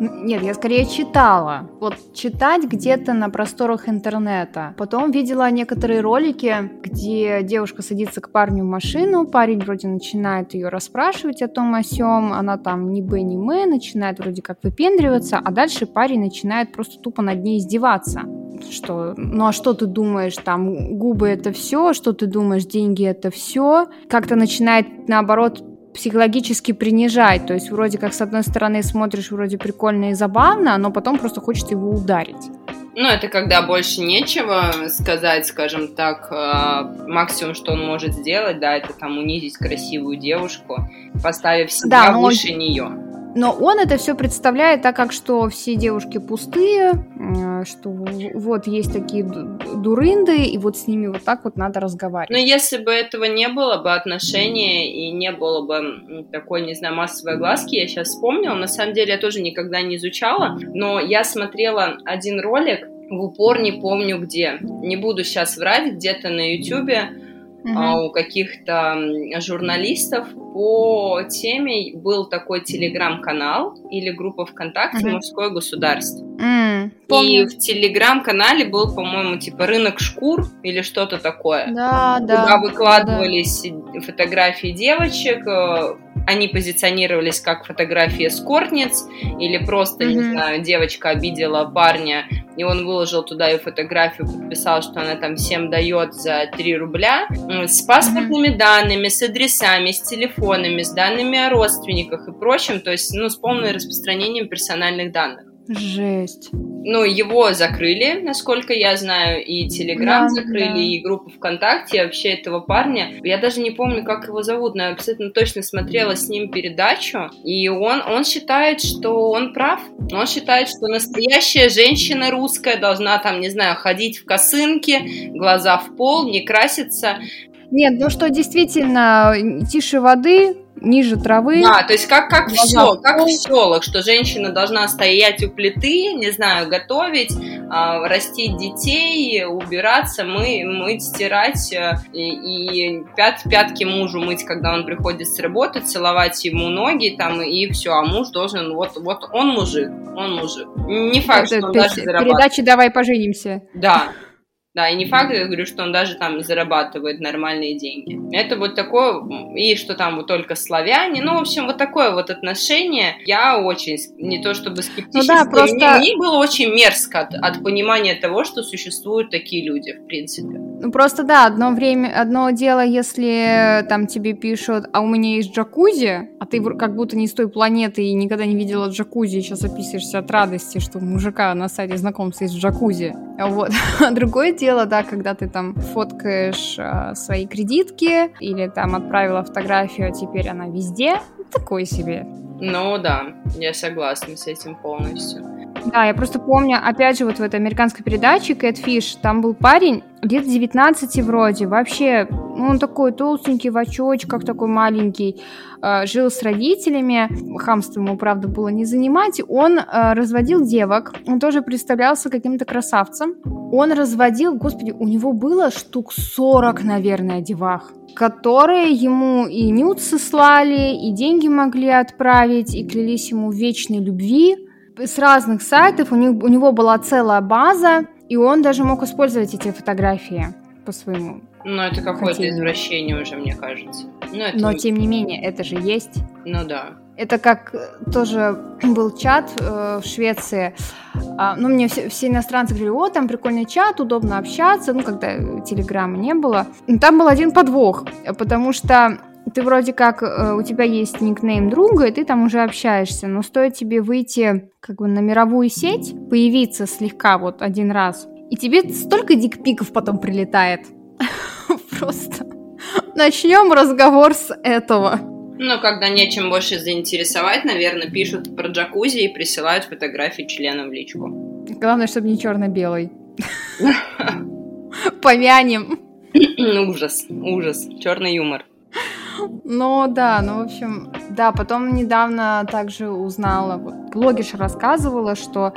Нет, я скорее читала. Вот читать где-то на просторах интернета. Потом видела некоторые ролики, где девушка садится к парню в машину, парень вроде начинает ее расспрашивать о том о сём, она там ни бы, ни мы, начинает вроде как выпендриваться, а дальше парень начинает просто тупо над ней издеваться что, ну а что ты думаешь, там, губы это все, что ты думаешь, деньги это все, как-то начинает, наоборот, психологически принижать. То есть вроде как с одной стороны смотришь вроде прикольно и забавно, но потом просто хочется его ударить. Ну, это когда больше нечего сказать, скажем так, э, максимум, что он может сделать, да, это там унизить красивую девушку, поставив себя да, выше он... нее. Но он это все представляет так, как что все девушки пустые, что вот есть такие дурынды, и вот с ними вот так вот надо разговаривать. Но если бы этого не было бы отношения и не было бы такой, не знаю, массовой глазки, я сейчас вспомнила, на самом деле я тоже никогда не изучала, но я смотрела один ролик, в упор не помню где. Не буду сейчас врать, где-то на ютюбе угу. у каких-то журналистов по теме был такой телеграм-канал или группа ВКонтакте угу. «Мужское государство». Mm, и в телеграм-канале был, по-моему, типа рынок шкур или что-то такое. Да, да. Куда выкладывались да. фотографии девочек, э, они позиционировались как фотографии скортниц или просто, mm-hmm. не знаю, девочка обидела парня, и он выложил туда ее фотографию, подписал, что она там всем дает за 3 рубля, с паспортными mm-hmm. данными, с адресами, с телефонами, с данными о родственниках и прочим, то есть, ну, с полным распространением персональных данных. Жесть. Ну, его закрыли, насколько я знаю, и Телеграм да, закрыли, да. и группу ВКонтакте, и вообще этого парня. Я даже не помню, как его зовут, но я абсолютно точно смотрела с ним передачу, и он, он считает, что он прав. Он считает, что настоящая женщина русская должна там, не знаю, ходить в косынке, глаза в пол, не краситься. Нет, ну что действительно, тише воды, ниже травы. Да, то есть как, как все, как в селах, что женщина должна стоять у плиты, не знаю, готовить, э, растить детей, убираться, мы, мыть, стирать э, и, пят, пятки мужу мыть, когда он приходит с работы, целовать ему ноги там и все, а муж должен, вот, вот он мужик, он мужик. Не факт, это, что он даже. Передачи «Давай поженимся». Да, да, и не факт, я говорю, что он даже там зарабатывает нормальные деньги. Это вот такое, и что там вот только славяне, ну, в общем, вот такое вот отношение. Я очень, не то чтобы скептически, ну да, просто... мне, мне было очень мерзко от, от понимания того, что существуют такие люди, в принципе. Ну, просто да, одно время, одно дело, если там тебе пишут, а у меня есть джакузи, а ты как будто не с той планеты и никогда не видела джакузи, и сейчас описываешься от радости, что у мужика на сайте знакомства есть джакузи. Вот. А другое дело, дело, да, когда ты там фоткаешь э, свои кредитки или там отправила фотографию, а теперь она везде, такой себе. Ну да, я согласна с этим полностью. Да, я просто помню, опять же, вот в этой американской передаче Catfish, там был парень, лет 19 вроде, вообще, ну, он такой толстенький, в очочках, такой маленький, э, жил с родителями, хамство ему, правда, было не занимать, он э, разводил девок, он тоже представлялся каким-то красавцем, он разводил, господи, у него было штук 40, наверное, девах, которые ему и нюцы слали, и деньги могли отправить, и клялись ему вечной любви, с разных сайтов, у, них, у него была целая база, и он даже мог использовать эти фотографии по своему. Ну, это какое-то извращение уже, мне кажется. Ну, это... Но, тем не менее, это же есть. Ну, да. Это как тоже был чат э, в Швеции. А, ну, мне все, все иностранцы говорили, о, там прикольный чат, удобно общаться, ну, когда телеграмма не было. Но там был один подвох, потому что ты вроде как, э, у тебя есть никнейм друга, и ты там уже общаешься, но стоит тебе выйти как бы на мировую сеть, появиться слегка вот один раз, и тебе столько дикпиков потом прилетает. Просто. Начнем разговор с этого. Ну, когда нечем больше заинтересовать, наверное, пишут про джакузи и присылают фотографии члена в личку. Главное, чтобы не черно-белый. Помянем. Ужас, ужас, черный юмор. Ну да, ну в общем, да, потом недавно также узнала, вот, блогерша рассказывала, что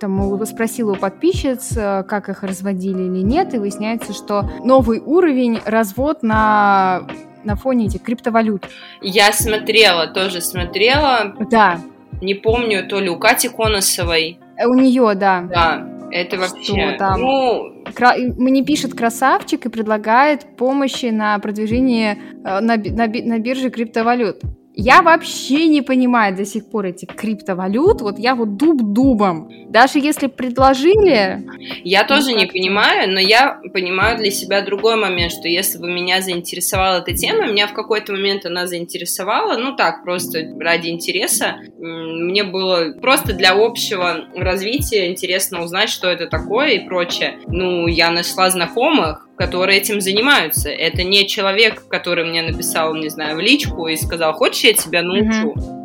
там спросила у подписчиц, э, как их разводили или нет, и выясняется, что новый уровень развод на на фоне этих криптовалют. Я смотрела, тоже смотрела. Да. Не помню, то ли у Кати Коносовой. Э, у нее, да. Да, это вообще... Что там? Ну, мне пишет красавчик и предлагает помощи на продвижение э, на, на, на бирже криптовалют. Я вообще не понимаю до сих пор этих криптовалют. Вот я вот дуб дубом. Даже если предложили... Я тоже не понимаю, но я понимаю для себя другой момент, что если бы меня заинтересовала эта тема, меня в какой-то момент она заинтересовала, ну так, просто ради интереса. Мне было просто для общего развития интересно узнать, что это такое и прочее. Ну, я нашла знакомых, которые этим занимаются. Это не человек, который мне написал, не знаю, в личку и сказал, хочешь, я тебя научу. Uh-huh.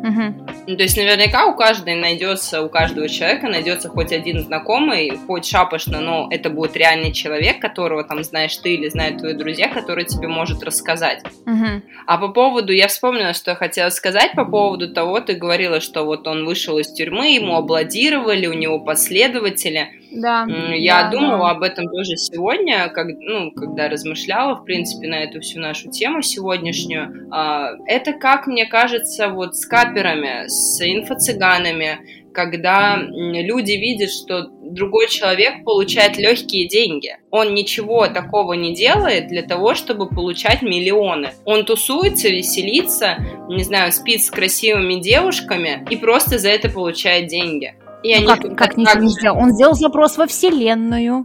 Ну, то есть наверняка у каждой найдется, у каждого человека найдется хоть один знакомый, хоть шапошно, но это будет реальный человек, которого там знаешь ты или знают твои друзья, который тебе может рассказать. Uh-huh. А по поводу, я вспомнила, что я хотела сказать по поводу того, ты говорила, что вот он вышел из тюрьмы, ему обладировали, у него последователи. Да. Я да, думала да. об этом тоже сегодня, как, ну, когда размышляла, в принципе, на эту всю нашу тему сегодняшнюю. А, это, как мне кажется, вот с каперами, с инфо-цыганами, когда люди видят, что другой человек получает легкие деньги. Он ничего такого не делает для того, чтобы получать миллионы. Он тусуется, веселится, не знаю, спит с красивыми девушками и просто за это получает деньги. И ну, они как, как ничего не сделал? Он сделал запрос во Вселенную.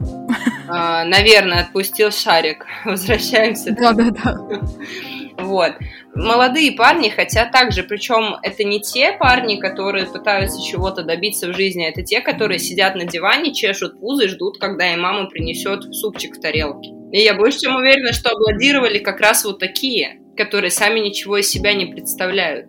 А, наверное, отпустил шарик. Возвращаемся. Да-да-да. Вот. Молодые парни хотят также, причем это не те парни, которые пытаются чего-то добиться в жизни, это те, которые сидят на диване, чешут пузо и ждут, когда им мама принесет супчик в тарелке. И я больше чем уверена, что аплодировали как раз вот такие, которые сами ничего из себя не представляют.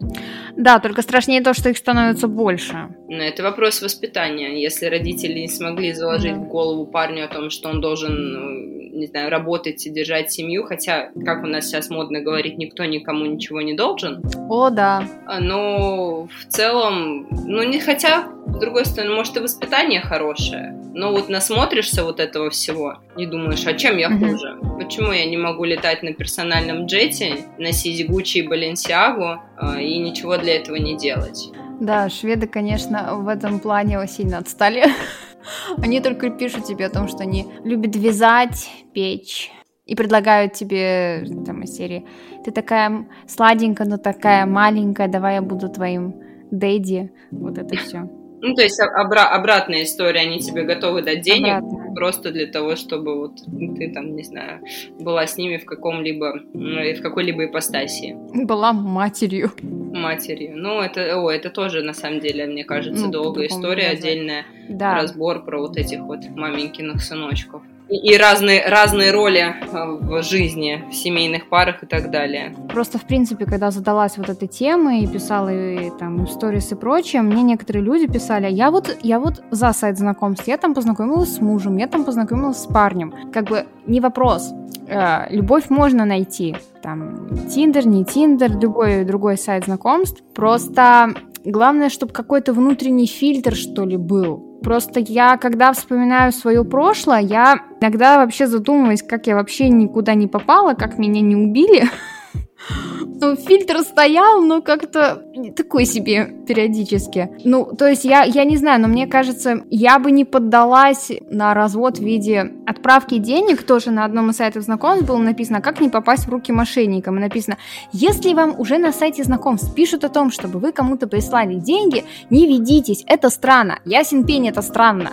Да, только страшнее то, что их становится больше. Но это вопрос воспитания. Если родители не смогли заложить mm-hmm. в голову парню о том, что он должен, ну, не знаю, работать и держать семью, хотя, как у нас сейчас модно говорить, никто никому ничего не должен. О, да. А, но в целом, ну не хотя, с другой стороны, может и воспитание хорошее, но вот насмотришься вот этого всего и думаешь, а чем я хуже? Почему я не могу летать на персональном джете, носить Гуччи и Баленсиагу а, и ничего для этого не делать? Да, шведы, конечно, в этом плане сильно отстали. Они только пишут тебе о том, что они любят вязать, печь, и предлагают тебе там из серии ты такая сладенькая, но такая маленькая, давай я буду твоим дэдди, вот это все. Ну, то есть обра- обратная история, они тебе готовы дать денег Обратно. просто для того, чтобы вот ты там, не знаю, была с ними в каком-либо, в какой-либо ипостасии. Была матерью. Матерью. Ну, это, о, это тоже, на самом деле, мне кажется, ну, долгая история, отдельная да. разбор про вот этих вот маменькиных сыночков и разные, разные роли э, в жизни, в семейных парах и так далее. Просто, в принципе, когда задалась вот этой темой и писала и, там сторис и прочее, мне некоторые люди писали, я вот, я вот за сайт знакомств, я там познакомилась с мужем, я там познакомилась с парнем. Как бы не вопрос, э, любовь можно найти, там, Тиндер, не Тиндер, любой другой сайт знакомств, просто главное, чтобы какой-то внутренний фильтр, что ли, был, Просто я, когда вспоминаю свое прошлое, я иногда вообще задумываюсь, как я вообще никуда не попала, как меня не убили. Ну, фильтр стоял, но как-то такой себе периодически. Ну, то есть я, я не знаю, но мне кажется, я бы не поддалась на развод в виде отправки денег. Тоже на одном из сайтов знакомств было написано, как не попасть в руки мошенникам. И написано, если вам уже на сайте знакомств пишут о том, чтобы вы кому-то прислали деньги, не ведитесь, это странно. Ясен пень, это странно.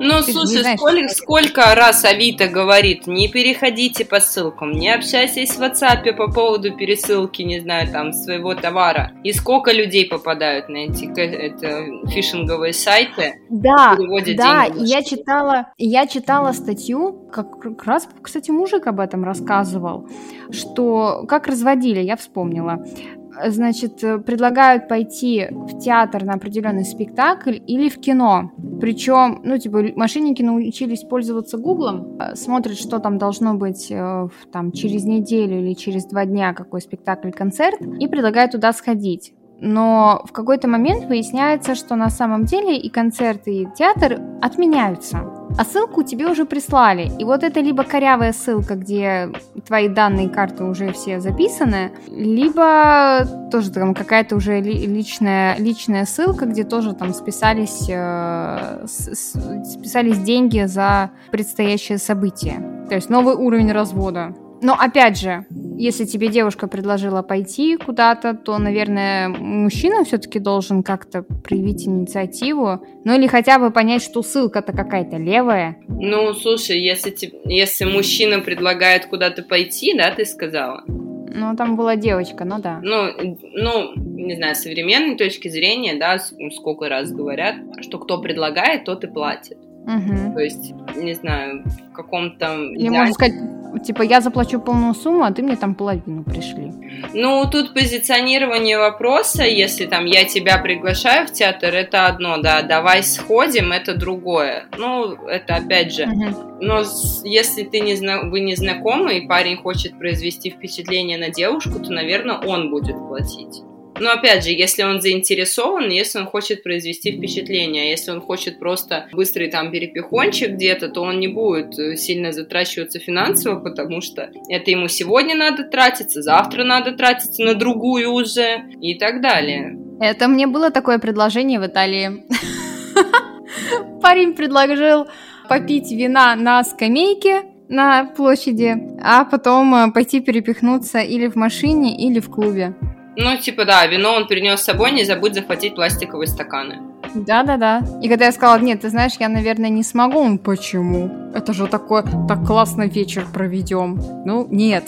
Ну, Ты слушай, знаешь, сколько, сколько раз Авито говорит, не переходите по ссылкам, не общайтесь в WhatsApp по поводу пересылки, не знаю, там, своего товара. И сколько людей попадают на эти это, фишинговые сайты. Да, да, я читала, я читала статью, как, как раз, кстати, мужик об этом рассказывал, что как разводили, я вспомнила значит, э, предлагают пойти в театр на определенный спектакль или в кино. Причем, ну, типа, мошенники научились пользоваться Гуглом, э, смотрят, что там должно быть э, там, через неделю или через два дня, какой спектакль, концерт, и предлагают туда сходить. Но в какой-то момент выясняется, что на самом деле и концерты, и театр отменяются. А ссылку тебе уже прислали. И вот это либо корявая ссылка, где твои данные карты уже все записаны, либо тоже там какая-то уже личная, личная ссылка, где тоже там списались, э, списались деньги за предстоящее событие. То есть новый уровень развода. Но опять же, если тебе девушка предложила пойти куда-то, то, наверное, мужчина все-таки должен как-то проявить инициативу, ну или хотя бы понять, что ссылка-то какая-то левая. Ну, слушай, если, если мужчина предлагает куда-то пойти, да, ты сказала? Ну, там была девочка, ну да. Ну, ну, не знаю, с современной точки зрения, да, сколько раз говорят, что кто предлагает, тот и платит. Угу. То есть, не знаю, в каком-то... Или можно сказать, типа, я заплачу полную сумму, а ты мне там половину пришли. Ну, тут позиционирование вопроса, если там я тебя приглашаю в театр, это одно, да, давай сходим, это другое. Ну, это опять же. Угу. Но если ты не зна... вы не знакомы, и парень хочет произвести впечатление на девушку, то, наверное, он будет платить. Но опять же, если он заинтересован, если он хочет произвести впечатление, а если он хочет просто быстрый там перепихончик где-то, то он не будет э, сильно затрачиваться финансово, потому что это ему сегодня надо тратиться, завтра надо тратиться на другую уже и так далее. Это мне было такое предложение в Италии. Парень предложил попить вина на скамейке, на площади, а потом э, пойти перепихнуться или в машине, или в клубе. Ну, типа, да, вино он принес с собой, не забудь захватить пластиковые стаканы. Да-да-да. И когда я сказала, нет, ты знаешь, я, наверное, не смогу, он, почему? Это же такой, так классно вечер проведем. Ну, нет.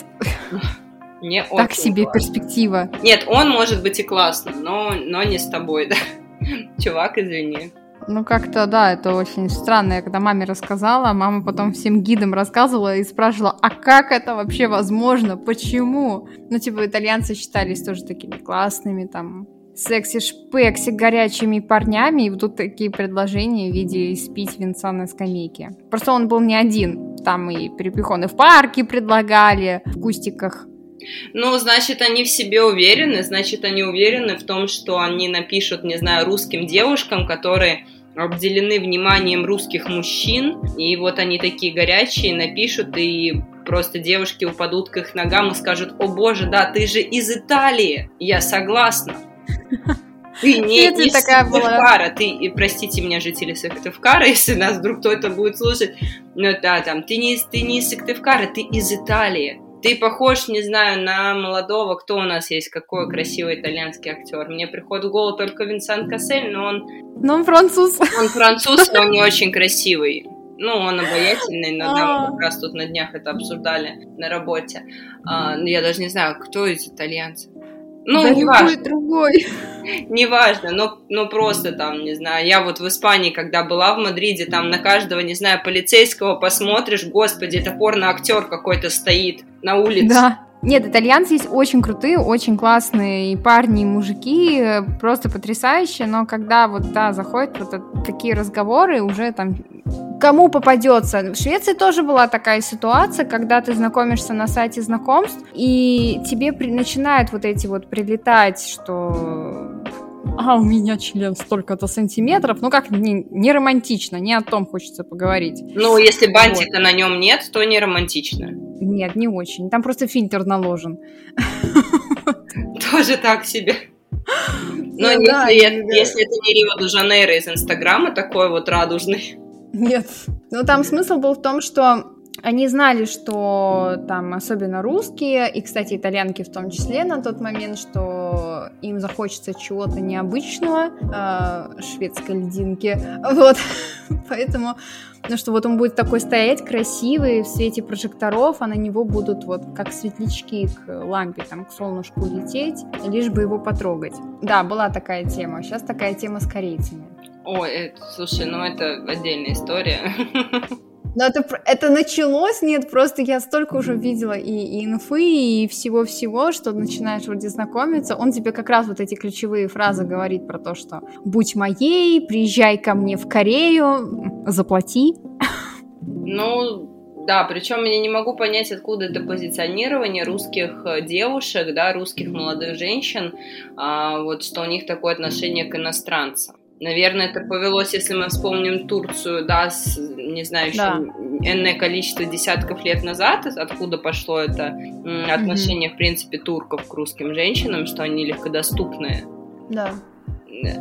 Не так себе классно. перспектива. Нет, он может быть и классно, но, но не с тобой, да. Чувак, извини. Ну, как-то, да, это очень странно. Я когда маме рассказала, мама потом всем гидам рассказывала и спрашивала, а как это вообще возможно? Почему? Ну, типа, итальянцы считались тоже такими классными, там, секси-шпекси, горячими парнями, и вот такие предложения в виде испить венца на скамейке. Просто он был не один. Там и перепихоны в парке предлагали, в кустиках. Ну, значит, они в себе уверены, значит, они уверены в том, что они напишут, не знаю, русским девушкам, которые обделены вниманием русских мужчин, и вот они такие горячие, напишут, и просто девушки упадут к их ногам и скажут, о боже, да, ты же из Италии, я согласна. Ты не из Сыктывкара, ты, и простите меня, жители Сыктывкара, если нас вдруг кто-то будет слушать, но да, там, ты не, ты не из Сыктывкара, ты из Италии. Ты похож, не знаю, на молодого, кто у нас есть, какой красивый итальянский актер. Мне приходит в голову только Винсент Кассель, но он... Но он француз. Он француз, но не очень красивый. Ну, он обаятельный, но да, мы как раз тут на днях это обсуждали на работе. А, ну, я даже не знаю, кто из итальянцев. Ну, да не важно. другой. Неважно, но, но просто там, не знаю, я вот в Испании, когда была в Мадриде, там на каждого, не знаю, полицейского посмотришь, господи, это порно-актер какой-то стоит на улице. Да. Нет, итальянцы есть очень крутые, очень классные и парни, и мужики, просто потрясающие, но когда вот, да, заходят вот такие разговоры, уже там кому попадется. В Швеции тоже была такая ситуация, когда ты знакомишься на сайте знакомств, и тебе при... начинают вот эти вот прилетать, что а у меня член столько-то сантиметров, ну как не, не романтично, не о том хочется поговорить. Ну, если бантика вот. на нем нет, то не романтично. Нет, не очень. Там просто фильтр наложен. Тоже так себе. Но ну, если, да, если это не Рио-де-Жанейро из Инстаграма, такой вот радужный. Нет. Ну, там смысл был в том, что они знали, что там особенно русские, и, кстати, итальянки в том числе на тот момент, что им захочется чего-то необычного, э, шведской льдинки, вот, поэтому, ну что вот он будет такой стоять красивый в свете прожекторов, а на него будут вот как светлячки к лампе, там, к солнышку лететь, лишь бы его потрогать. Да, была такая тема, сейчас такая тема с корейцами. Ой, это, слушай, ну это отдельная история. Но это, это началось, нет, просто я столько уже видела и, и инфы, и всего-всего, что начинаешь вроде знакомиться, он тебе как раз вот эти ключевые фразы говорит про то, что «будь моей», «приезжай ко мне в Корею», «заплати». Ну, да, причем я не могу понять, откуда это позиционирование русских э, девушек, да, русских молодых женщин, а, вот что у них такое отношение к иностранцам. Наверное, это повелось, если мы вспомним Турцию, да, с, не знаю, еще да. энное количество десятков лет назад, откуда пошло это отношение, mm-hmm. в принципе, турков к русским женщинам, что они легкодоступные. Да.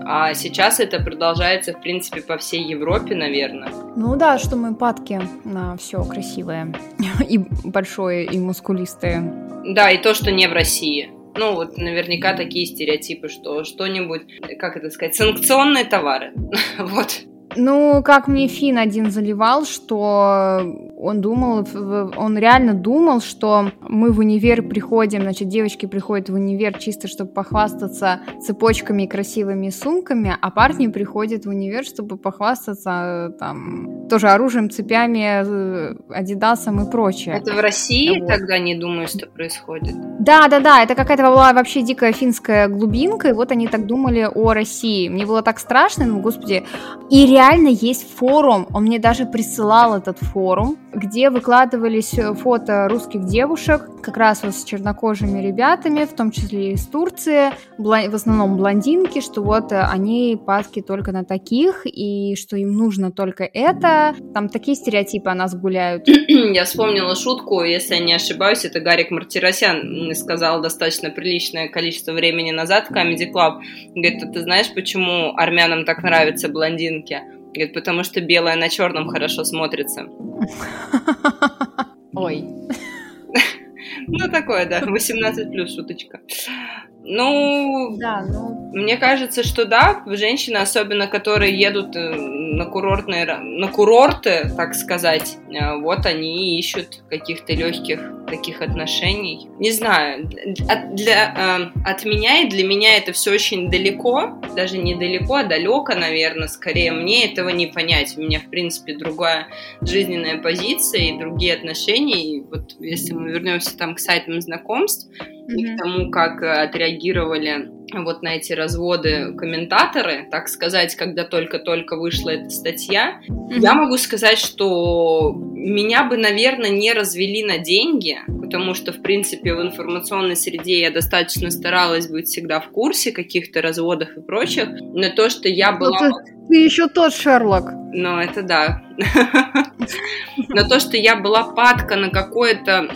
А сейчас это продолжается, в принципе, по всей Европе, наверное. Ну да, что мы падки на все красивое и большое, и мускулистое. Да, и то, что не в России. Ну, вот наверняка такие стереотипы, что что-нибудь, как это сказать, санкционные товары. вот. Ну, как мне Фин один заливал, что он думал, он реально думал, что мы в универ приходим, значит, девочки приходят в универ чисто, чтобы похвастаться цепочками и красивыми сумками, а парни приходят в универ, чтобы похвастаться там тоже оружием, цепями, э, адидасом и прочее. Это в России вот. тогда не думаю, что происходит? Да, да, да, это какая-то была вообще дикая финская глубинка, и вот они так думали о России. Мне было так страшно, ну, господи. И реально есть форум, он мне даже присылал этот форум, где выкладывались э, фото русских девушек, как раз вот с чернокожими ребятами, в том числе из Турции, в основном блондинки, что вот э, они падки только на таких, и что им нужно только это. Там такие стереотипы о нас гуляют. Я вспомнила шутку, если я не ошибаюсь, это Гарик Мартиросян сказал достаточно приличное количество времени назад в Comedy Club. Говорит, а ты знаешь, почему армянам так нравятся блондинки? Говорит, потому что белое на черном хорошо смотрится. Ой. Ну, такое, да, 18 плюс шуточка. Ну, да, ну... мне кажется, что да, женщины, особенно которые едут э, на курортные, на курорты, так сказать, э, вот они ищут каких-то легких таких отношений. Не знаю, от, для, э, от меня и для меня это все очень далеко, даже не далеко, а далеко, наверное, скорее. Мне этого не понять. У меня, в принципе, другая жизненная позиция и другие отношения. И вот если мы вернемся там к сайтам знакомств, mm-hmm. и к тому, как отреагировали вот на эти разводы комментаторы, так сказать, когда только-только вышла эта статья, mm-hmm. я могу сказать, что меня бы, наверное, не развели на деньги, потому что, в принципе, в информационной среде я достаточно старалась быть всегда в курсе каких-то разводов и прочих, но то, что я была... Ну, ты, ты еще тот Шерлок. Ну, это да. Но то, что я была падка на какое-то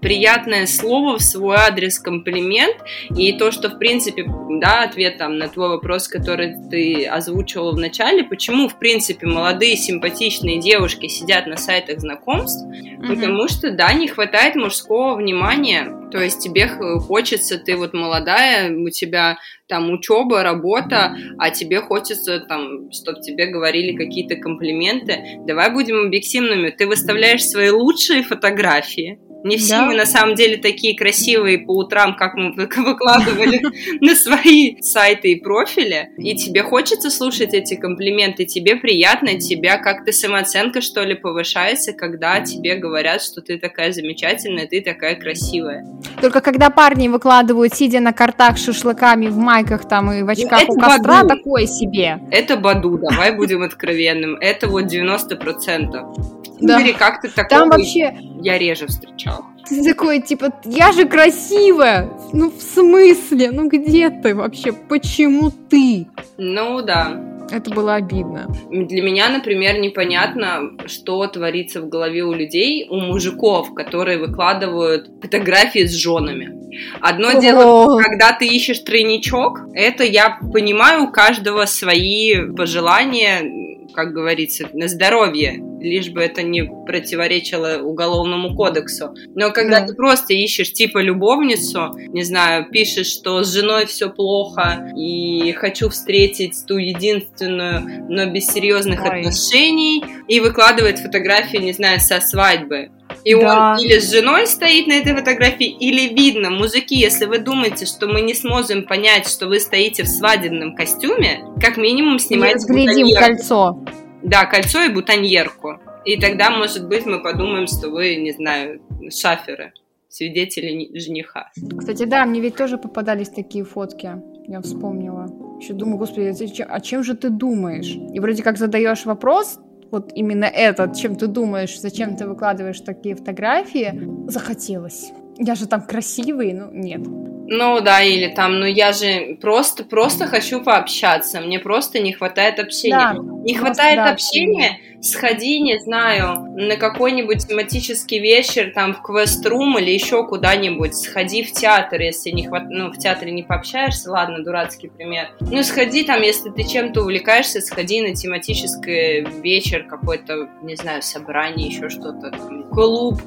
приятное слово в свой адрес, комплимент, и то, что, в принципе, да, ответ там на твой вопрос, который ты озвучивала в начале, почему, в принципе, молодые симпатичные девушки сидят на сайтах знакомств, потому что, да, не хватает мужского внимания, то есть тебе хочется, ты вот молодая, у тебя там учеба, работа, а тебе хочется там, чтобы тебе говорили какие-то комплименты. Давай будем объективными. Ты выставляешь свои лучшие фотографии, не все да. мы на самом деле такие красивые по утрам, как мы выкладывали на свои сайты и профили. И тебе хочется слушать эти комплименты, тебе приятно, тебя как-то самооценка, что ли, повышается, когда тебе говорят, что ты такая замечательная, ты такая красивая. Только когда парни выкладывают, сидя на картах шашлыками в майках там и в очках ну, у костра, баду. такое себе. Это баду, давай будем откровенным. Это вот 90%. Да. как ты такого Там вообще... я реже встречала. Ты такой, типа, я же красивая! Ну, в смысле? Ну, где ты вообще? Почему ты? Ну, да. Это было обидно. Для меня, например, непонятно, что творится в голове у людей, у мужиков, которые выкладывают фотографии с женами. Одно О-о-о. дело, когда ты ищешь тройничок, это я понимаю, у каждого свои пожелания, как говорится, на здоровье, лишь бы это не противоречило уголовному кодексу. Но когда да. ты просто ищешь типа любовницу, не знаю, пишешь, что с женой все плохо и хочу встретить ту единственную, но без серьезных Ой. отношений, и выкладывает фотографии, не знаю, со свадьбы. И да. он или с женой стоит на этой фотографии, или видно, мужики, если вы думаете, что мы не сможем понять, что вы стоите в свадебном костюме, как минимум снимайте Разглядим кольцо. Да, кольцо и бутоньерку. И тогда, может быть, мы подумаем, что вы, не знаю, шаферы, свидетели жениха. Кстати, да, мне ведь тоже попадались такие фотки. Я вспомнила. Еще думаю, господи, а чем же ты думаешь? И вроде как задаешь вопрос, вот именно этот, чем ты думаешь, зачем ты выкладываешь такие фотографии, захотелось. Я же там красивый, ну нет. Ну да, или там, ну я же просто, просто хочу пообщаться, мне просто не хватает общения. Да, не хватает да, общения, сходи, не знаю, на какой-нибудь тематический вечер, там, в квест-рум или еще куда-нибудь, сходи в театр, если не хват... ну, в театре не пообщаешься, ладно, дурацкий пример. Ну, сходи там, если ты чем-то увлекаешься, сходи на тематический вечер, какой-то, не знаю, собрание, еще что-то, клуб,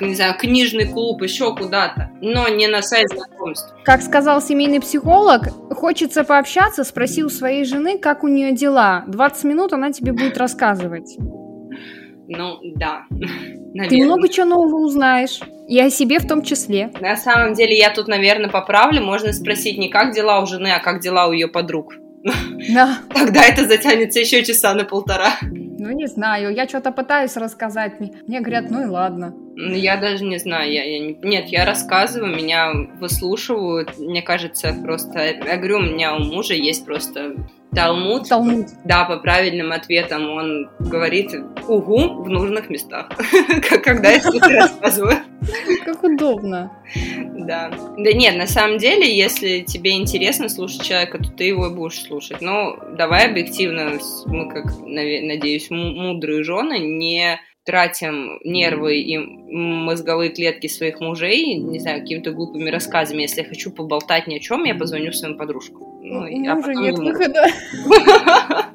не знаю, книжный клуб, еще куда-то, но не на сайт знакомств. Как сказал семейный психолог, хочется пообщаться, спроси у своей жены, как у нее дела. 20 минут она тебе будет рассказывать. Ну, да. Наверное. Ты много чего нового узнаешь. И о себе в том числе. На самом деле, я тут, наверное, поправлю. Можно спросить не как дела у жены, а как дела у ее подруг. Да. Тогда это затянется еще часа на полтора. Ну, не знаю. Я что-то пытаюсь рассказать. Мне говорят, ну и ладно. Я даже не знаю. Я, я не... Нет, я рассказываю, меня выслушивают. Мне кажется, просто... Я говорю, у меня у мужа есть просто Талмуд, Талмуд. Да, по правильным ответам он говорит «угу» в нужных местах, когда я что-то рассказываю. Как удобно. Да. Да нет, на самом деле, если тебе интересно слушать человека, то ты его будешь слушать. Но давай объективно, мы, как, надеюсь, мудрые жены, не тратим нервы и мозговые клетки своих мужей, не знаю, какими-то глупыми рассказами. Если я хочу поболтать ни о чем, я позвоню своим подружкам. Ну, У а мужа нет ему... выхода.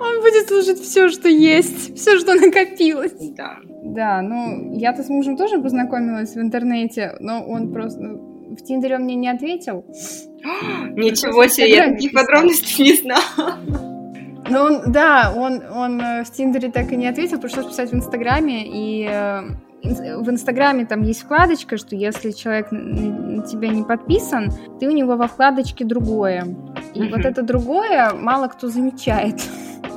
Он будет слушать все, что есть, все, что накопилось. Да. Да, ну, я-то с мужем тоже познакомилась в интернете, но он просто... Ну, в Тиндере он мне не ответил. Ничего себе, я таких подробностей не знала. Ну, он, да, он, он э, в Тиндере так и не ответил, пришлось писать в Инстаграме, и э, в Инстаграме там есть вкладочка, что если человек на тебя не подписан, ты у него во вкладочке другое. И mm-hmm. вот это другое мало кто замечает.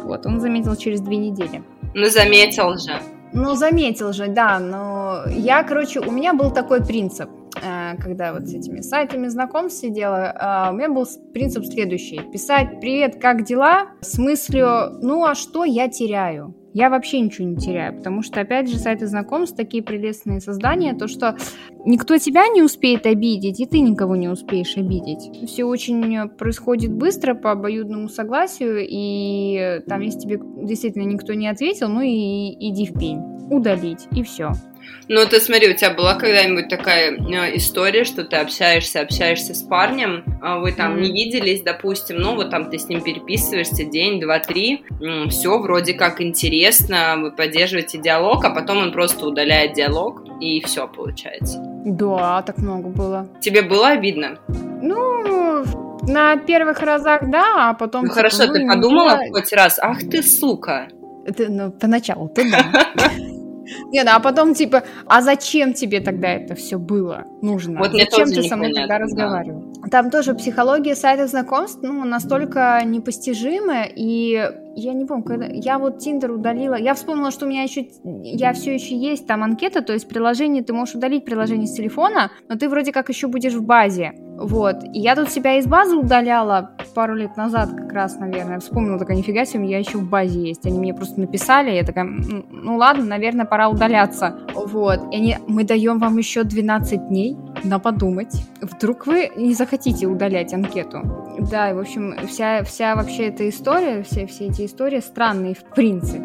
Вот, он заметил через две недели. Ну, заметил же. Ну, заметил же, да, но я, короче, у меня был такой принцип – Э, когда вот с этими сайтами знакомств сидела, э, у меня был принцип следующий. Писать «Привет, как дела?» с мыслью «Ну а что я теряю?» Я вообще ничего не теряю, потому что, опять же, сайты знакомств такие прелестные создания, то, что никто тебя не успеет обидеть, и ты никого не успеешь обидеть. Все очень происходит быстро, по обоюдному согласию, и там, если тебе действительно никто не ответил, ну и иди в пень, удалить, и все. Ну, ты смотри, у тебя была когда-нибудь такая э, история, что ты общаешься, общаешься с парнем, а вы там не виделись, допустим, ну, вот там ты с ним переписываешься день, два, три, все вроде как интересно, вы поддерживаете диалог, а потом он просто удаляет диалог, и все получается. Да, так много было. Тебе было обидно? Ну, на первых разах, да, а потом... Ну, типа, хорошо, ну, ты подумала не... хоть раз, ах ты, сука! Это, ну, поначалу, ты да. Не, ну а потом типа, а зачем тебе тогда это все было нужно? Вот зачем ты со мной тогда разговаривал? Да. Там тоже психология сайтов знакомств, ну, настолько непостижимая, и я не помню, когда я вот Тиндер удалила, я вспомнила, что у меня еще, я все еще есть там анкета, то есть приложение, ты можешь удалить приложение с телефона, но ты вроде как еще будешь в базе, вот, и я тут себя из базы удаляла пару лет назад как раз, наверное, вспомнила такая, нифига себе, я еще в базе есть, они мне просто написали, я такая, ну ладно, наверное, пора удаляться, вот, и они, мы даем вам еще 12 дней на подумать, вдруг вы не захотите удалять анкету, да, и в общем, вся, вся вообще эта история, все, все эти истории странные в принципе.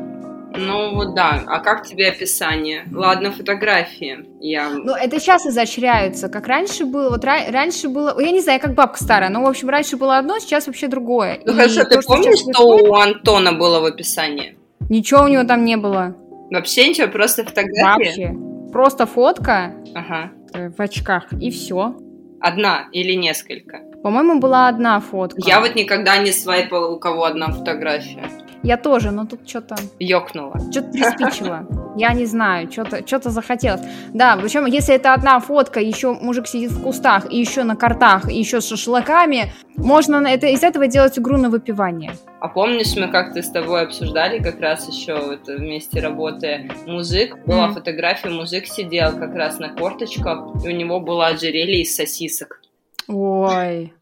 Ну вот да, а как тебе описание? Ладно, фотографии. Я... Ну это сейчас изощряются, как раньше было. Вот ра- раньше было, я не знаю, как бабка старая, но в общем раньше было одно, сейчас вообще другое. Ну И хорошо, то, ты помнишь, что, что у Антона было в описании? Ничего у него там не было. Вообще ничего, просто фотография? Вообще. Просто фотка ага. В очках, и все. Одна или несколько? По-моему, была одна фотка. Я вот никогда не свайпала, у кого одна фотография. Я тоже, но тут что-то... Ёкнуло. Что-то приспичило. Я не знаю, что-то что захотелось. Да, причем, если это одна фотка, еще мужик сидит в кустах, и еще на картах, и еще с шашлыками, можно это, из этого делать игру на выпивание. А помнишь, мы как-то с тобой обсуждали как раз еще вот вместе работая мужик, была mm. фотография, мужик сидел как раз на корточках, и у него было ожерелье из сосисок. Ой,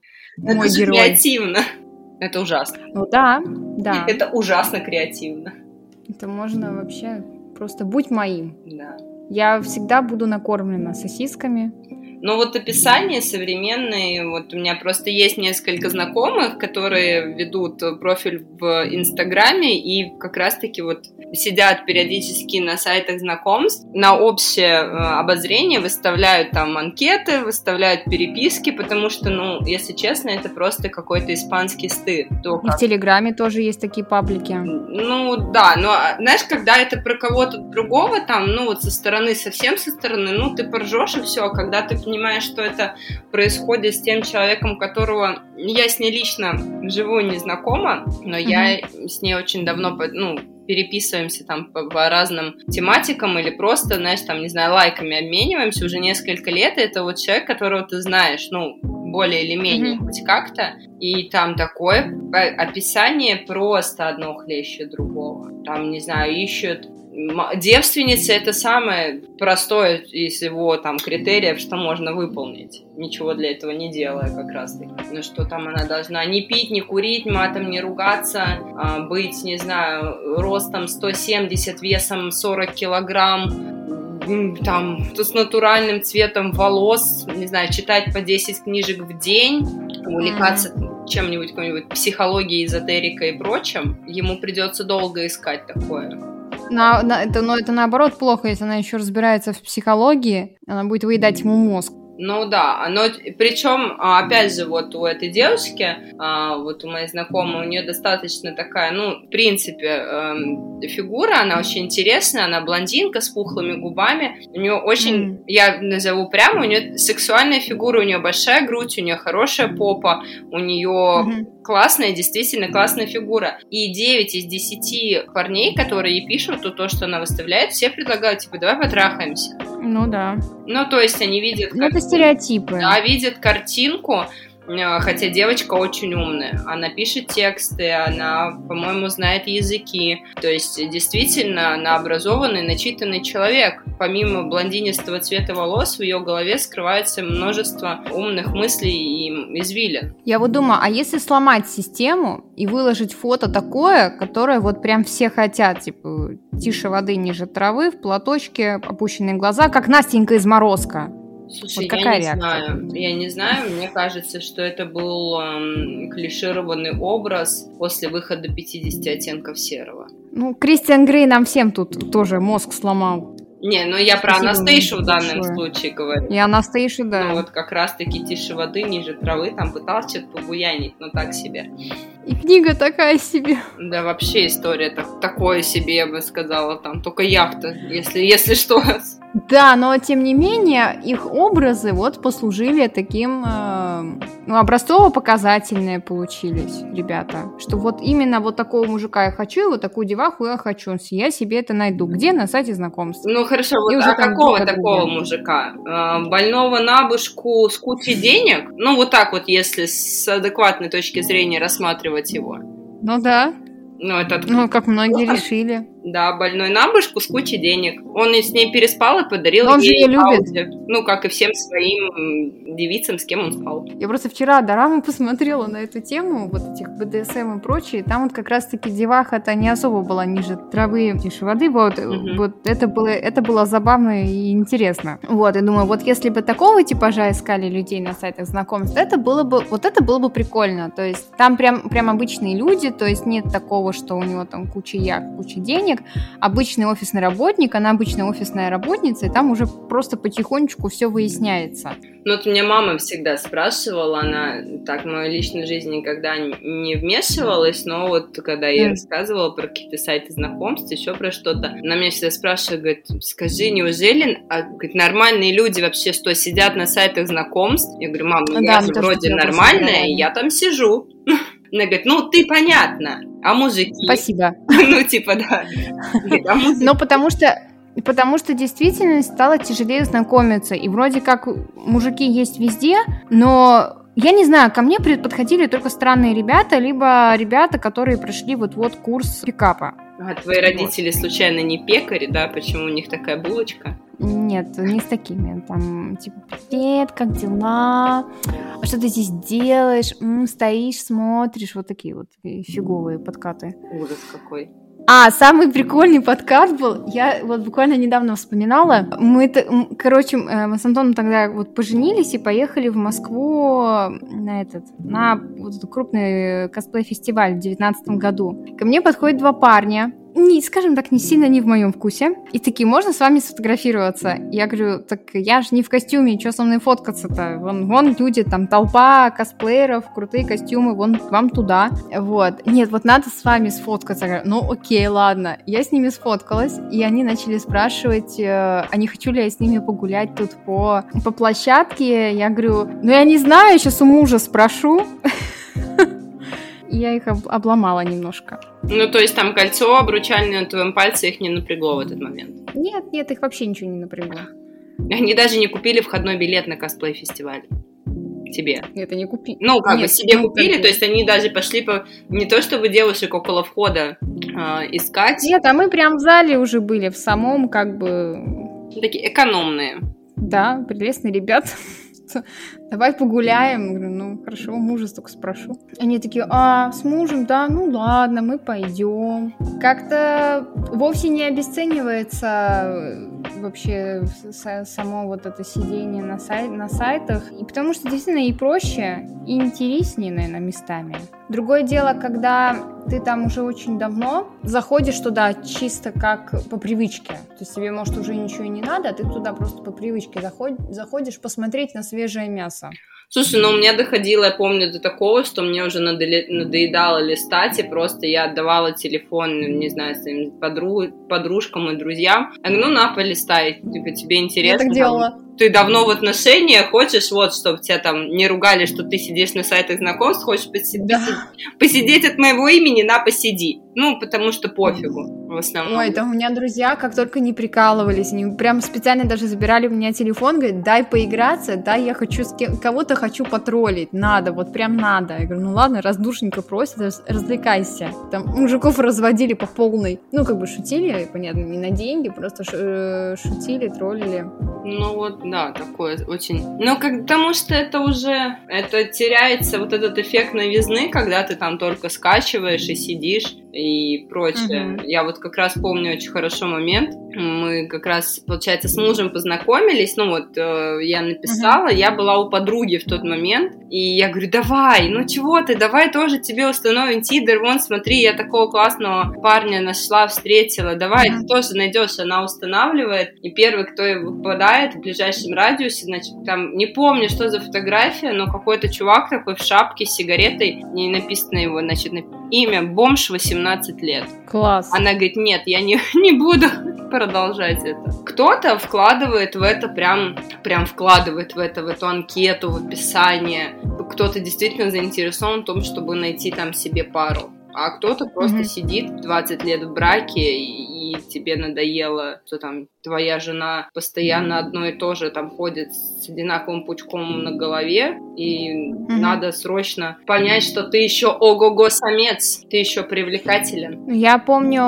Это мой же герой. креативно. Это ужасно. Ну да, да. Это ужасно креативно. Это можно вообще просто будь моим. Да. Я всегда буду накормлена сосисками. Но вот описание современные, вот у меня просто есть несколько знакомых, которые ведут профиль в Инстаграме и как раз-таки вот сидят периодически на сайтах знакомств, на общее э, обозрение выставляют там анкеты, выставляют переписки, потому что, ну, если честно, это просто какой-то испанский стыд. То, как... И в Телеграме тоже есть такие паблики. Ну, да, но, а, знаешь, когда это про кого-то другого, там, ну, вот со стороны, совсем со стороны, ну, ты поржешь и все, а когда ты понимаешь, что это происходит с тем человеком, которого я с ней лично живую не знакома, но mm-hmm. я с ней очень давно, ну, переписываемся там по, по разным тематикам или просто, знаешь, там, не знаю, лайками обмениваемся уже несколько лет, и это вот человек, которого ты знаешь, ну, более или менее mm-hmm. хоть как-то, и там такое описание просто одно хлеще другого. Там, не знаю, ищут девственница это самое простое из его там критериев, что можно выполнить, ничего для этого не делая как раз таки. Ну что там она должна не пить, не курить, матом не ругаться, а, быть, не знаю, ростом 170, весом 40 килограмм, там, с натуральным цветом волос, не знаю, читать по 10 книжек в день, увлекаться чем-нибудь, какой-нибудь психологией, эзотерикой и прочим, ему придется долго искать такое. На, на, это, но это наоборот плохо, если она еще разбирается в психологии, она будет выедать ему мозг. Ну да, но причем, а, опять же, вот у этой девушки, а, вот у моей знакомой, у нее достаточно такая, ну, в принципе, эм, фигура, она очень интересная, она блондинка с пухлыми губами, у нее очень, mm. я назову прямо, у нее сексуальная фигура, у нее большая грудь, у нее хорошая попа, у нее mm-hmm. Классная, действительно классная фигура. И 9 из 10 парней, которые ей пишут то, то, что она выставляет, все предлагают, типа, давай потрахаемся. Ну да. Ну, то есть они видят... Ну, это стереотипы. Да, видят картинку, хотя девочка очень умная. Она пишет тексты, она, по-моему, знает языки. То есть, действительно, она образованный, начитанный человек. Помимо блондинистого цвета волос, в ее голове скрывается множество умных мыслей и извилин. Я вот думаю, а если сломать систему и выложить фото такое, которое вот прям все хотят, типа, тише воды, ниже травы, в платочке, опущенные глаза, как Настенька из Морозка. Слушай, вот какая я не реакция? знаю. Я не знаю. Мне кажется, что это был эм, клишированный образ после выхода 50 оттенков серого. Ну, Кристиан Грей нам всем тут тоже мозг сломал. Не, ну я про Анастейшу в данном большое. случае говорю. И Анастейшу, да. Ну вот как раз-таки тише воды, ниже травы, там пытался что-то побуянить, но так себе. И книга такая себе. Да, вообще история так, такое себе, я бы сказала, там только яхта, если, если что. Да, но тем не менее их образы вот послужили таким, э, ну, образцово-показательные получились, ребята. Что вот именно вот такого мужика я хочу, и вот такую деваху я хочу. Я себе это найду. Где? На сайте знакомств. Ну хорошо, вот, а какого такого другие. мужика? Э, больного на башку с кучей денег? Ну вот так вот, если с адекватной точки зрения рассматривать его. Ну да. Ну, это... ну как многие решили. Да, больной на башку с кучей денег. Он с ней переспал и подарил он ей же ее любит. Ну, как и всем своим девицам, с кем он спал. Я просто вчера дораму посмотрела на эту тему, вот этих БДСМ и прочее. Там вот как раз-таки деваха-то не особо была ниже травы, тише воды. Вот, угу. вот это, было, это было забавно и интересно. Вот, я думаю, вот если бы такого типажа искали людей на сайтах знакомств, это было бы, вот это было бы прикольно. То есть там прям, прям обычные люди, то есть нет такого, что у него там куча яхт, куча денег, сотрудник, обычный офисный работник, она обычная офисная работница, и там уже просто потихонечку все выясняется. Ну, вот меня мама всегда спрашивала, она так в мою личную жизнь никогда не вмешивалась, но вот когда я mm. рассказывала про какие-то сайты знакомств, еще про что-то, она меня всегда спрашивает, говорит, скажи, неужели а, говорит, нормальные люди вообще что, сидят на сайтах знакомств? Я говорю, мам, ну да, я же вроде нормальная, я там сижу. Она говорит, ну ты понятно, а мужики? Спасибо. Ну типа да. А ну потому что Потому что действительно стало тяжелее знакомиться. И вроде как мужики есть везде, но я не знаю, ко мне подходили только странные ребята, либо ребята, которые прошли вот-вот курс пикапа. А твои родители случайно не пекари, да? Почему у них такая булочка? Нет, не с такими. Там, типа, привет, как дела? А что ты здесь делаешь? М, стоишь, смотришь. Вот такие вот фиговые подкаты. Ужас какой. А, самый прикольный подкаст был, я вот буквально недавно вспоминала, мы, короче, э, мы с Антоном тогда вот поженились и поехали в Москву на этот, на вот этот крупный косплей-фестиваль в девятнадцатом году. Ко мне подходят два парня, не, скажем так, не сильно не в моем вкусе. И такие, можно с вами сфотографироваться? Я говорю, так я же не в костюме, что со мной фоткаться-то? Вон, вон люди, там толпа косплееров, крутые костюмы, вон вам туда. Вот. Нет, вот надо с вами сфоткаться. Я говорю, ну окей, ладно. Я с ними сфоткалась, и они начали спрашивать, э, а не хочу ли я с ними погулять тут по, по площадке. Я говорю, ну я не знаю, сейчас у мужа спрошу. я их об- обломала немножко. Ну, то есть там кольцо обручальное на твоем пальце их не напрягло в этот момент? Нет, нет, их вообще ничего не напрягло. Они даже не купили входной билет на косплей-фестиваль тебе. Это не купили. Ну, как Нет, бы себе ну, купили, то есть они даже пошли по... Не то чтобы девушек около входа э, искать. Нет, а мы прям в зале уже были, в самом как бы... Такие экономные. Да, прелестные ребята давай погуляем. Говорю, ну хорошо, мужа только спрошу. Они такие, а, с мужем, да, ну ладно, мы пойдем. Как-то вовсе не обесценивается э, вообще само вот это сидение на, сай на сайтах. И потому что действительно и проще, и интереснее, наверное, местами. Другое дело, когда ты там уже очень давно заходишь туда чисто как по привычке. То есть тебе, может, уже ничего и не надо, а ты туда просто по привычке заходишь посмотреть на свежее мясо. 是。Слушай, ну у меня доходило, я помню, до такого, что мне уже надоели, надоедало листать, и просто я отдавала телефон, не знаю, своим подруг, подружкам и друзьям. Я говорю, ну на, полистай, типа, тебе интересно. Я так делала ты давно в отношениях, хочешь вот, чтобы тебя там не ругали, что ты сидишь на сайтах знакомств, хочешь посидеть, да. посидеть от моего имени, на, посиди. Ну, потому что пофигу в основном. Ой, там у меня друзья как только не прикалывались, они прям специально даже забирали у меня телефон, говорят, дай поиграться, дай я хочу с кем- кого-то хочу потроллить, надо, вот прям надо. Я говорю, ну ладно, раз душенька просит, развлекайся. Там мужиков разводили по полной, ну, как бы шутили, понятно, не на деньги, просто э, шутили, троллили. Ну вот, да, такое очень... Ну, как, потому что это уже... Это теряется вот этот эффект новизны, когда ты там только скачиваешь и сидишь и прочее. Mm-hmm. Я вот как раз помню очень хорошо момент. Мы как раз, получается, с мужем познакомились. Ну вот, э, я написала, mm-hmm. я была у подруги в тот момент, и я говорю, давай, ну чего ты, давай тоже тебе установим Тидер, вон, смотри, я такого классного парня нашла, встретила, давай, ты тоже найдешь. Она устанавливает, и первый, кто выпадает в ближайшем радиусе, значит, там, не помню, что за фотография, но какой-то чувак такой в шапке с сигаретой, не написано его, значит, имя, бомж 18 17 лет. Класс. Она говорит, нет, я не, не буду продолжать это. Кто-то вкладывает в это прям, прям вкладывает в это, в эту анкету, в описание. Кто-то действительно заинтересован в том, чтобы найти там себе пару а кто-то просто mm-hmm. сидит 20 лет в браке и, и тебе надоело, что там твоя жена постоянно одно и то же там ходит с одинаковым пучком на голове, и mm-hmm. надо срочно понять, что ты еще ого-го самец, ты еще привлекателен. Я помню,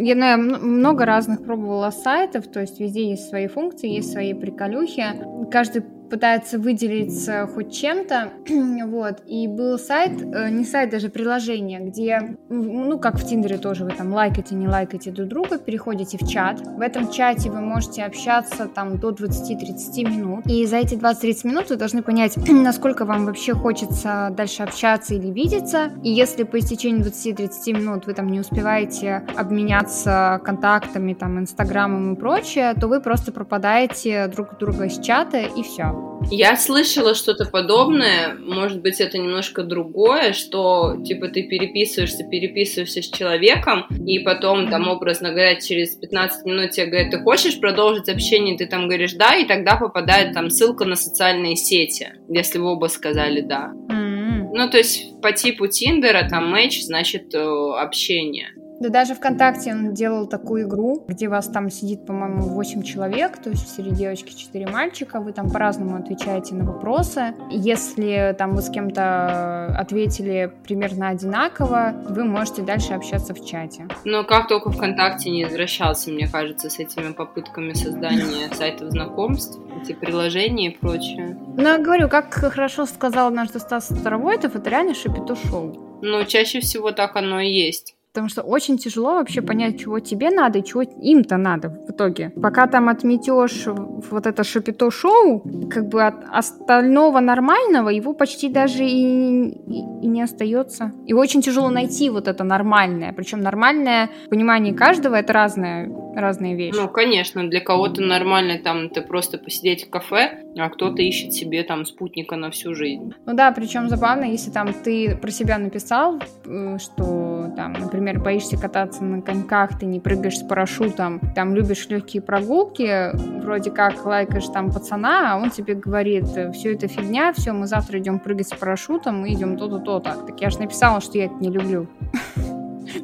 я, ну, я много разных пробовала сайтов, то есть везде есть свои функции, есть свои приколюхи. Каждый пытается выделиться хоть чем-то, вот, и был сайт, э, не сайт, даже приложение, где, ну, как в Тиндере тоже, вы там лайкаете, не лайкаете друг друга, переходите в чат, в этом чате вы можете общаться там до 20-30 минут, и за эти 20-30 минут вы должны понять, насколько вам вообще хочется дальше общаться или видеться, и если по истечении 20-30 минут вы там не успеваете обменяться контактами, там, инстаграмом и прочее, то вы просто пропадаете друг друга из чата, и все. Я слышала что-то подобное, может быть, это немножко другое, что, типа, ты переписываешься, переписываешься с человеком, и потом, там, образно говоря, через 15 минут тебе говорят, ты хочешь продолжить общение, ты там говоришь «да», и тогда попадает там ссылка на социальные сети, если вы оба сказали «да». Mm-hmm. Ну, то есть по типу Тиндера там матч значит э, общение. Да даже ВКонтакте он делал такую игру, где вас там сидит, по-моему, 8 человек, то есть 4 девочки, 4 мальчика, вы там по-разному отвечаете на вопросы. Если там вы с кем-то ответили примерно одинаково, вы можете дальше общаться в чате. Но как только ВКонтакте не возвращался, мне кажется, с этими попытками создания сайтов знакомств, эти приложения и прочее. Ну, я говорю, как хорошо сказал наш Стас Старовойтов, это реально шапито шоу. Ну, чаще всего так оно и есть. Потому что очень тяжело вообще понять, чего тебе надо и чего им-то надо в итоге. Пока там отметешь вот это шапито-шоу, как бы от остального нормального его почти даже и, и, и не остается. И очень тяжело найти вот это нормальное. Причем нормальное в понимании каждого это разное, разные вещи. Ну, конечно, для кого-то нормально там ты просто посидеть в кафе, а кто-то ищет себе там спутника на всю жизнь. Ну да, причем забавно, если там ты про себя написал, э, что там, например, боишься кататься на коньках, ты не прыгаешь с парашютом, там любишь легкие прогулки, вроде как лайкаешь там пацана, а он тебе говорит, все это фигня, все, мы завтра идем прыгать с парашютом, мы идем то-то, то-то. Так я же написала, что я это не люблю.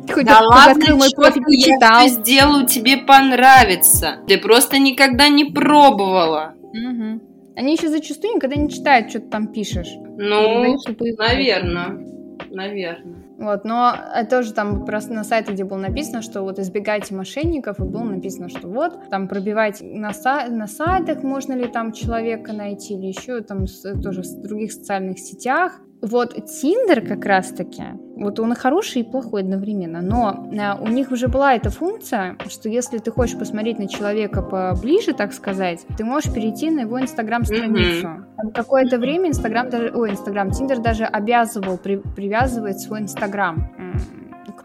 Ты да ладно, открыл мой профиль, я сделаю, тебе понравится. Ты просто никогда не пробовала. Угу. Они еще зачастую никогда не читают, что ты там пишешь. Ну, наверное. Наверное. Вот, но это тоже там просто на сайте, где было написано, что вот избегайте мошенников, и было написано, что вот, там пробивайте на, са- на сайтах, можно ли там человека найти, или еще там тоже в других социальных сетях. Вот Тиндер как раз-таки, вот он и хороший, и плохой одновременно, но а, у них уже была эта функция, что если ты хочешь посмотреть на человека поближе, так сказать, ты можешь перейти на его инстаграм-страницу. Mm-hmm. Какое-то время инстаграм даже, ой, инстаграм, Тиндер даже обязывал при, привязывать свой инстаграм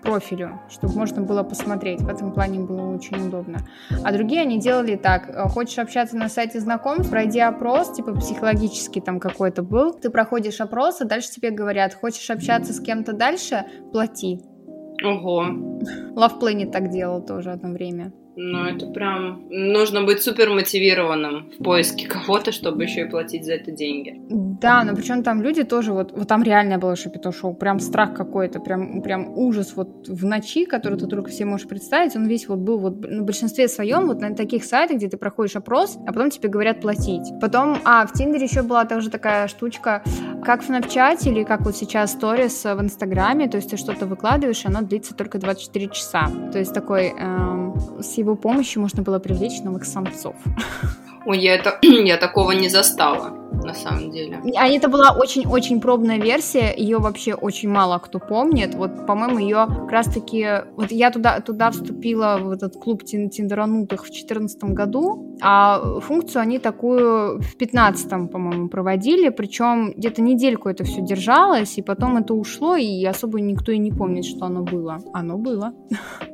профилю, чтобы можно было посмотреть. В этом плане было очень удобно. А другие они делали так. Э, хочешь общаться на сайте знакомств, пройди опрос, типа психологический там какой-то был. Ты проходишь опрос, а дальше тебе говорят, хочешь общаться с кем-то дальше, плати. Ого. Love Planet так делал тоже одно время. Ну, это прям... Нужно быть супер мотивированным в поиске кого-то, чтобы еще и платить за это деньги. Да, но причем там люди тоже, вот, вот там реально было шапито шоу, прям страх какой-то, прям, прям ужас вот в ночи, который ты только себе можешь представить, он весь вот был вот на большинстве своем вот на таких сайтах, где ты проходишь опрос, а потом тебе говорят платить. Потом, а, в Тиндере еще была тоже такая штучка, как в Снапчате или как вот сейчас сторис в Инстаграме, то есть ты что-то выкладываешь, и оно длится только 24 часа. То есть такой эм, с его помощью можно было привлечь новых самцов. Ой, я, это, я такого не застала на самом деле. А это была очень-очень пробная версия, ее вообще очень мало кто помнит. Вот, по-моему, ее как раз-таки... Вот я туда, туда вступила, в этот клуб тин тиндеранутых в 2014 году, а функцию они такую в 15 по-моему, проводили, причем где-то недельку это все держалось, и потом это ушло, и особо никто и не помнит, что оно было. Оно было.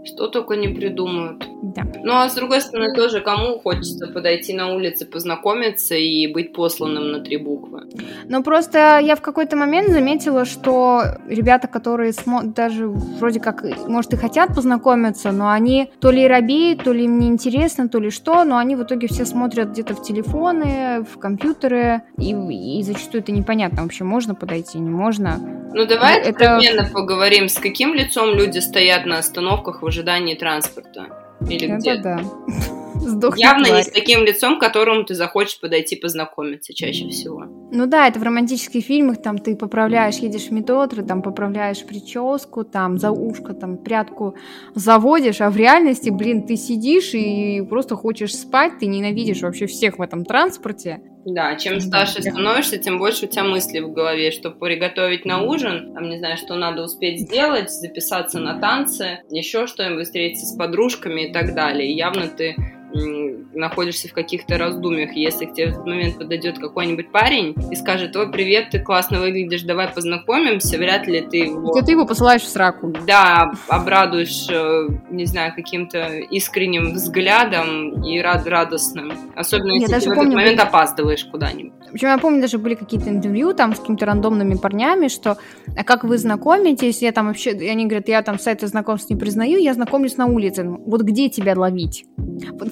Что только не придумают. Да. Ну, а с другой стороны, тоже кому хочется подойти на улице, познакомиться и быть посланным на три буквы. Ну, просто я в какой-то момент заметила, что ребята, которые смо- даже вроде как, может, и хотят познакомиться, но они то ли робеют, то ли им неинтересно, то ли что, но они в итоге все смотрят где-то в телефоны, в компьютеры, и, и зачастую это непонятно вообще, можно подойти, не можно. Ну, давай ну, это... поговорим, с каким лицом люди стоят на остановках в ожидании транспорта. Или это где? да. Сдохни Явно тварь. не с таким лицом, к которому ты захочешь подойти познакомиться чаще всего. Ну да, это в романтических фильмах, там ты поправляешь, едешь в метро, там поправляешь прическу, там за ушко, там прядку заводишь, а в реальности, блин, ты сидишь и просто хочешь спать, ты ненавидишь вообще всех в этом транспорте. Да, чем старше становишься, тем больше у тебя мыслей в голове, что приготовить на ужин, там, не знаю, что надо успеть сделать, записаться на танцы, еще что-нибудь, встретиться с подружками и так далее. И явно ты находишься в каких-то раздумьях. Если к тебе в этот момент подойдет какой-нибудь парень и скажет, ой, привет, ты классно выглядишь, давай познакомимся, вряд ли ты его... Ты его посылаешь в сраку. Да, обрадуешь, э, не знаю, каким-то искренним взглядом и рад радостным. Особенно, если ты в этот момент опаздываешь куда-нибудь. Причем я помню, даже были какие-то интервью там с какими-то рандомными парнями, что а как вы знакомитесь, я там вообще, они говорят, я там сайты знакомств не признаю, я знакомлюсь на улице. Вот где тебя ловить?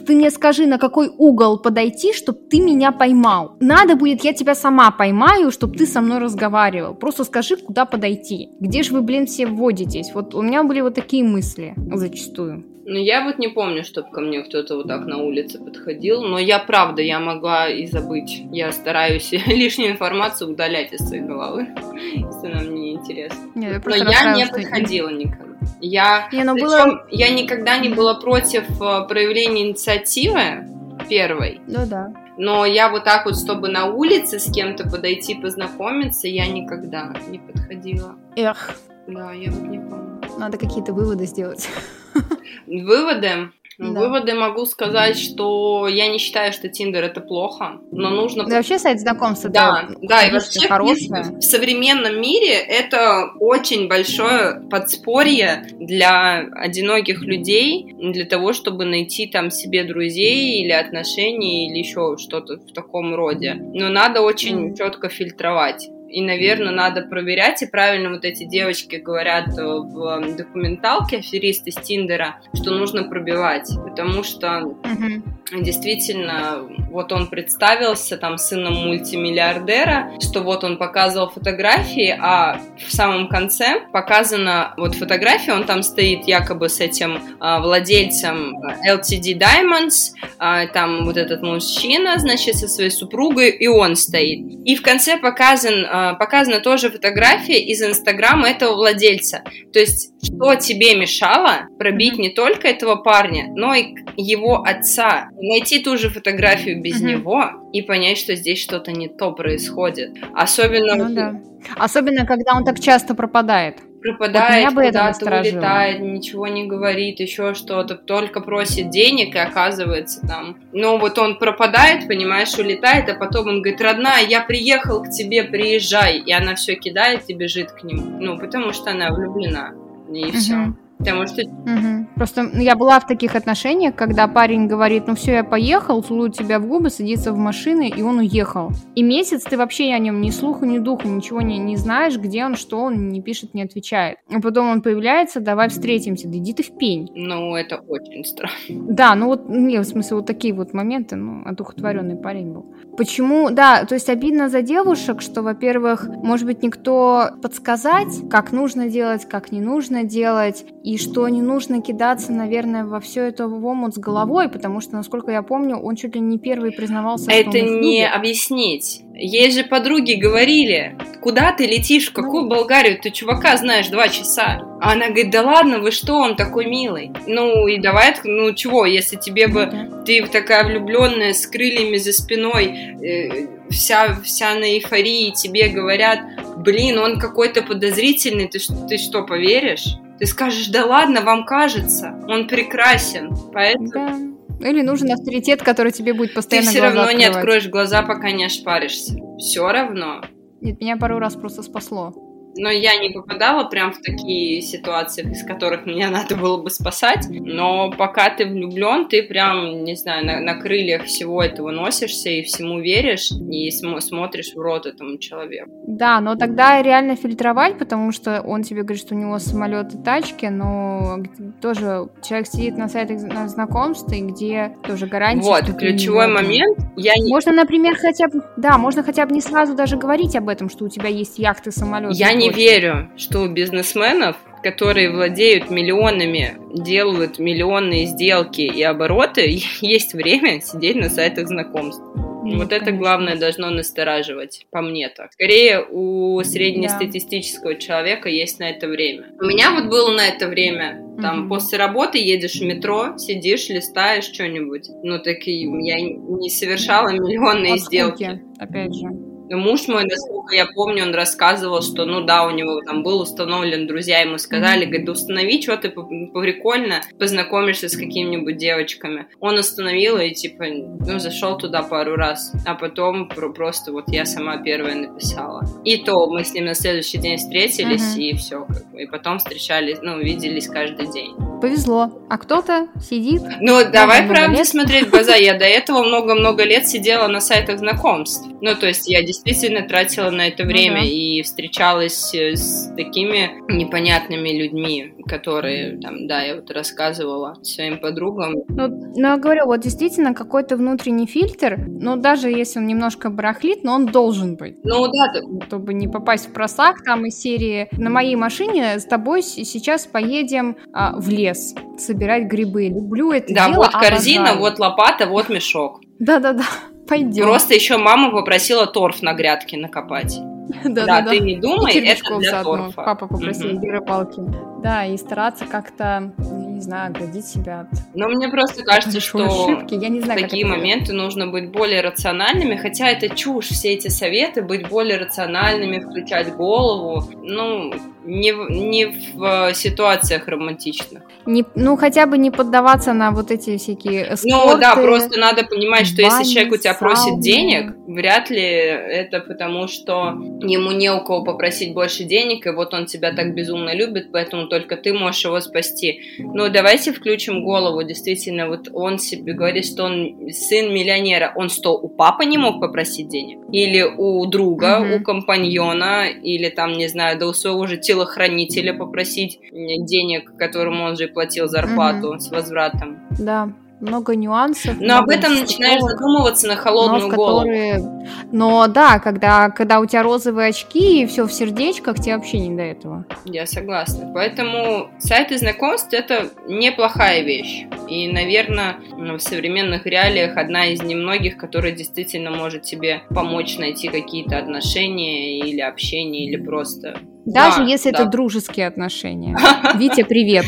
Ты мне скажи, на какой угол подойти, чтобы ты меня поймал. Надо будет, я тебя сама поймаю, чтобы ты со мной разговаривал. Просто скажи, куда подойти. Где же вы, блин, все вводитесь? Вот у меня были вот такие мысли зачастую. Ну, я вот не помню, чтобы ко мне кто-то вот так на улице подходил, но я, правда, я могла и забыть. Я стараюсь лишнюю информацию удалять из своей головы, если она мне не интересна. Нет, я но я не подходила никогда. Я, не, ну было... я никогда не была против э, проявления инициативы первой. Ну да. Но я вот так вот, чтобы на улице с кем-то подойти познакомиться, я никогда не подходила. Эх. Да, я вот не помню. Надо какие-то выводы сделать. Выводы? Да. Выводы могу сказать, что я не считаю, что Тиндер это плохо, но нужно... Да вообще сайт знакомств Да, да, и вообще хорошее. в современном мире это очень большое подспорье для одиноких людей, для того, чтобы найти там себе друзей или отношений или еще что-то в таком роде. Но надо очень mm. четко фильтровать и, наверное, надо проверять, и правильно вот эти девочки говорят э, в документалке аферисты с Тиндера, что нужно пробивать, потому что mm-hmm. Действительно, вот он представился там сыном мультимиллиардера, что вот он показывал фотографии, а в самом конце показана вот фотография, он там стоит якобы с этим а, владельцем LTD Diamonds, а, там вот этот мужчина, значит, со своей супругой, и он стоит. И в конце показан а, показана тоже фотография из Инстаграма этого владельца. То есть, что тебе мешало пробить не только этого парня, но и его отца, найти ту же фотографию без него и понять, что здесь что-то не то происходит. Особенно... Ну, да. Особенно, когда он так часто пропадает пропадает, вот куда-то улетает, ничего не говорит, еще что-то, только просит денег и оказывается там. Но вот он пропадает, понимаешь, улетает, а потом он говорит, родная, я приехал к тебе, приезжай. И она все кидает и бежит к нему. Ну, потому что она влюблена. И угу. Потому что... Угу. Просто я была в таких отношениях, когда парень говорит, ну все, я поехал, целует тебя в губы, садится в машину, и он уехал. И месяц ты вообще о нем ни слуху, ни духу, ничего не, не знаешь, где он, что он, не пишет, не отвечает. А потом он появляется, давай встретимся, да иди ты в пень. Ну, это очень странно. Да, ну вот, не, в смысле, вот такие вот моменты, ну, одухотворенный парень был. Почему, да, то есть обидно за девушек, что, во-первых, может быть, никто подсказать, как нужно делать, как не нужно делать, и что не нужно кидаться, наверное, во все это в омут с головой, потому что, насколько я помню, он чуть ли не первый признавался, Это что он не объяснить. Ей же подруги говорили, куда ты летишь, в какую ну... Болгарию, ты чувака знаешь два часа. А она говорит, да ладно, вы что, он такой милый. Ну и давай, ну чего, если тебе бы, ну ты такая влюбленная с крыльями за спиной, э, вся, вся на эйфории, тебе говорят, блин, он какой-то подозрительный, ты, ты что, поверишь? Ты скажешь, да ладно, вам кажется, он прекрасен, поэтому... Да. Или нужен авторитет, который тебе будет постоянно Ты все равно открывать. не откроешь глаза, пока не ошпаришься. Все равно. Нет, меня пару раз просто спасло но я не попадала прям в такие ситуации, из которых меня надо было бы спасать. Но пока ты влюблен, ты прям, не знаю, на, на крыльях всего этого носишься и всему веришь, и см- смотришь в рот этому человеку. Да, но тогда реально фильтровать, потому что он тебе говорит, что у него самолет и тачки, но тоже человек сидит на сайтах знакомств, и где тоже гарантия. Вот, ключевой момент. Я не... Можно, например, хотя бы, да, можно хотя бы не сразу даже говорить об этом, что у тебя есть яхты, самолет. Я не верю, что у бизнесменов, которые владеют миллионами, делают миллионные сделки и обороты, есть время сидеть на сайтах знакомств. Нет, вот это главное должно настораживать, по мне так. Скорее, у среднестатистического да. человека есть на это время. У меня вот было на это время. Там угу. после работы едешь в метро, сидишь, листаешь что-нибудь. Ну, так и я не совершала миллионные От сделки. Опять же. Муж мой, насколько я помню, он рассказывал, что, ну да, у него там был установлен, друзья ему сказали, говорит, установи что-то прикольно, познакомишься с какими-нибудь девочками. Он установил и, типа, ну, зашел туда пару раз, а потом просто вот я сама первая написала. И то мы с ним на следующий день встретились, mm-hmm. и все, как бы, и потом встречались, ну, виделись каждый день повезло, а кто-то сидит. Ну, давай правда лет. смотреть в глаза. Я до этого много-много лет сидела на сайтах знакомств. Ну, то есть я действительно тратила на это время ну, да. и встречалась с такими непонятными людьми, которые, там, да, я вот рассказывала своим подругам. Ну, ну, я говорю, вот действительно какой-то внутренний фильтр, но даже если он немножко барахлит, но он должен быть. Ну, да. Чтобы не попасть в просак там из серии «На моей машине с тобой сейчас поедем а, в лес» собирать грибы. Люблю это да, дело. Да, вот корзина, обожаю. вот лопата, вот мешок. Да-да-да, пойдем. Просто еще мама попросила торф на грядке накопать. Да, да, ты не думай, это для торфа. Папа попросил угу. палки. Да, и стараться как-то, не знаю, оградить себя от... Но мне просто кажется, что ошибки. Я не знаю, в такие моменты нужно быть более рациональными, хотя это чушь, все эти советы, быть более рациональными, включать голову. Ну, не, не в ситуациях романтичных. Не, ну, хотя бы не поддаваться на вот эти всякие эскорты, Ну, да, просто надо понимать, что бани, если человек у тебя сауны. просит денег, вряд ли это потому, что ему не у кого попросить больше денег, и вот он тебя так безумно любит, поэтому только ты можешь его спасти. Ну, давайте включим голову, действительно, вот он себе говорит, что он сын миллионера, он что, у папы не мог попросить денег? Или у друга, mm-hmm. у компаньона, или там, не знаю, да у своего же телохранителя попросить денег, которому он же платил зарплату mm-hmm. с возвратом. Да много нюансов. Но об этом начинаешь задумываться на холодную но голову. Которые... Но да, когда, когда у тебя розовые очки и все в сердечках, тебе вообще не до этого. Я согласна. Поэтому сайты знакомств это неплохая вещь. И, наверное, в современных реалиях одна из немногих, которая действительно может тебе помочь найти какие-то отношения или общение, или просто даже да, если да. это дружеские отношения. Витя, привет.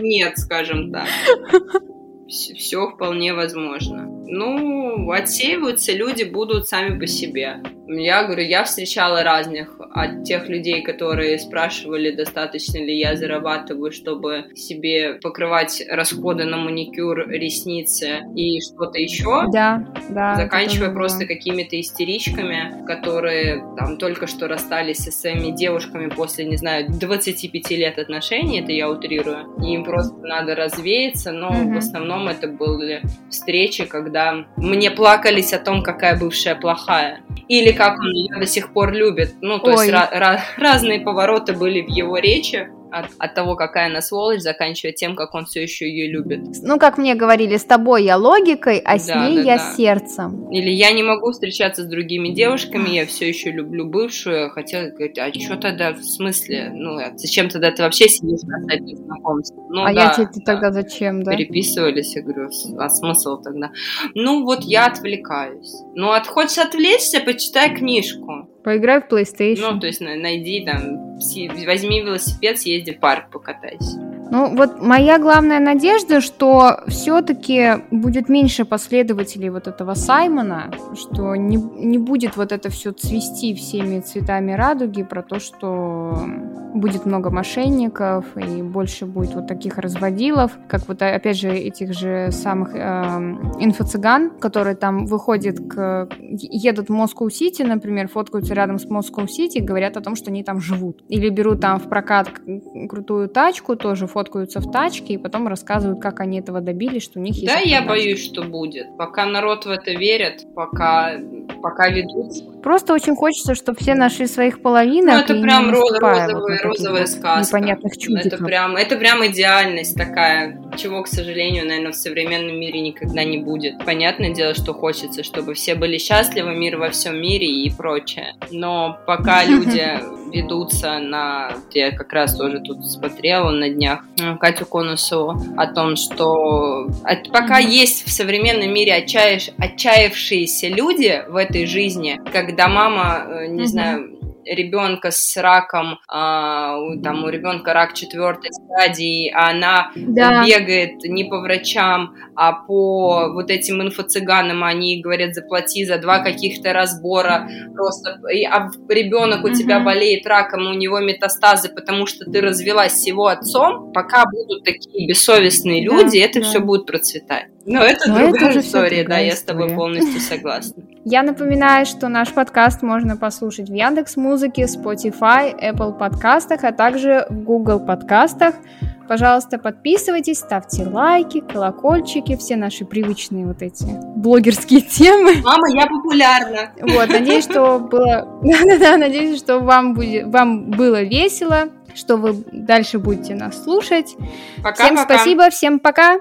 Нет, скажем так все вполне возможно. Ну, отсеиваются люди будут сами по себе. Я говорю, я встречала разных от тех людей, которые спрашивали, достаточно ли я зарабатываю, чтобы себе покрывать расходы на маникюр, ресницы и что-то еще. Да, да. Заканчивая просто какими-то истеричками, которые там только что расстались со своими девушками после, не знаю, 25 лет отношений, это я утрирую. И им просто надо развеяться, но mm-hmm. в основном это были встречи, когда мне плакались о том, какая бывшая плохая. Или как он ее до сих пор любит. Ну, то Ой. есть ra- разные повороты были в его речи от, от того, какая она сволочь, заканчивая тем, как он все еще ее любит. Ну, как мне говорили, с тобой я логикой, а с да, ней да, я да. сердцем. Или я не могу встречаться с другими девушками, я все еще люблю бывшую, хотела говорить, а что тогда в смысле? Ну, а зачем тогда ты вообще сидишь на сайте знакомств? Ну, а да, я тебе да. тогда зачем, да? Переписывались, я говорю, а смысл тогда? Ну, вот я отвлекаюсь. Ну, от, хочешь отвлечься, почитай книжку. Поиграй в PlayStation. Ну, то есть найди там, возьми велосипед, съезди в парк, покатайся. Ну, вот моя главная надежда, что все-таки будет меньше последователей вот этого Саймона, что не, не будет вот это все цвести всеми цветами радуги про то, что будет много мошенников и больше будет вот таких разводилов, как вот опять же этих же самых э, инфо-цыган, которые там выходят к... едут в Москву-Сити, например, фоткаются рядом с Москву-Сити, говорят о том, что они там живут. Или берут там в прокат крутую тачку, тоже фоткаются в тачке, и потом рассказывают, как они этого добились, что у них есть... Да, я боюсь, что будет. Пока народ в это верит, пока, пока ведутся. Просто очень хочется, чтобы все нашли своих половинок. Ну, это прям розовая, розовая сказка. Непонятных чудиков. Это прям, это прям идеальность такая, чего, к сожалению, наверное, в современном мире никогда не будет. Понятное дело, что хочется, чтобы все были счастливы, мир во всем мире и прочее. Но пока люди ведутся на... Я как раз тоже тут смотрела на днях Катю Конусову о том, что пока есть в современном мире отчаявшиеся люди в этой жизни, когда мама, э, не знаю, ребенка с раком, а, там у ребенка рак четвертой стадии, а она да. бегает не по врачам, а по вот этим инфо-цыганам, они говорят, заплати за два каких-то разбора, просто, а ребенок у mm-hmm. тебя болеет раком, у него метастазы, потому что ты развелась с его отцом, пока будут такие бессовестные люди, да, это да. все будет процветать. Но это Но другая это история, да, я с тобой полностью согласна. Я напоминаю, что наш подкаст можно послушать в Яндекс Музыке, Spotify, Apple подкастах, а также в Google подкастах. Пожалуйста, подписывайтесь, ставьте лайки, колокольчики, все наши привычные вот эти блогерские темы. Мама, я популярна. Вот, надеюсь, что было... Да-да-да, надеюсь, что вам, будет... вам было весело, что вы дальше будете нас слушать. Пока, всем пока. спасибо, всем пока.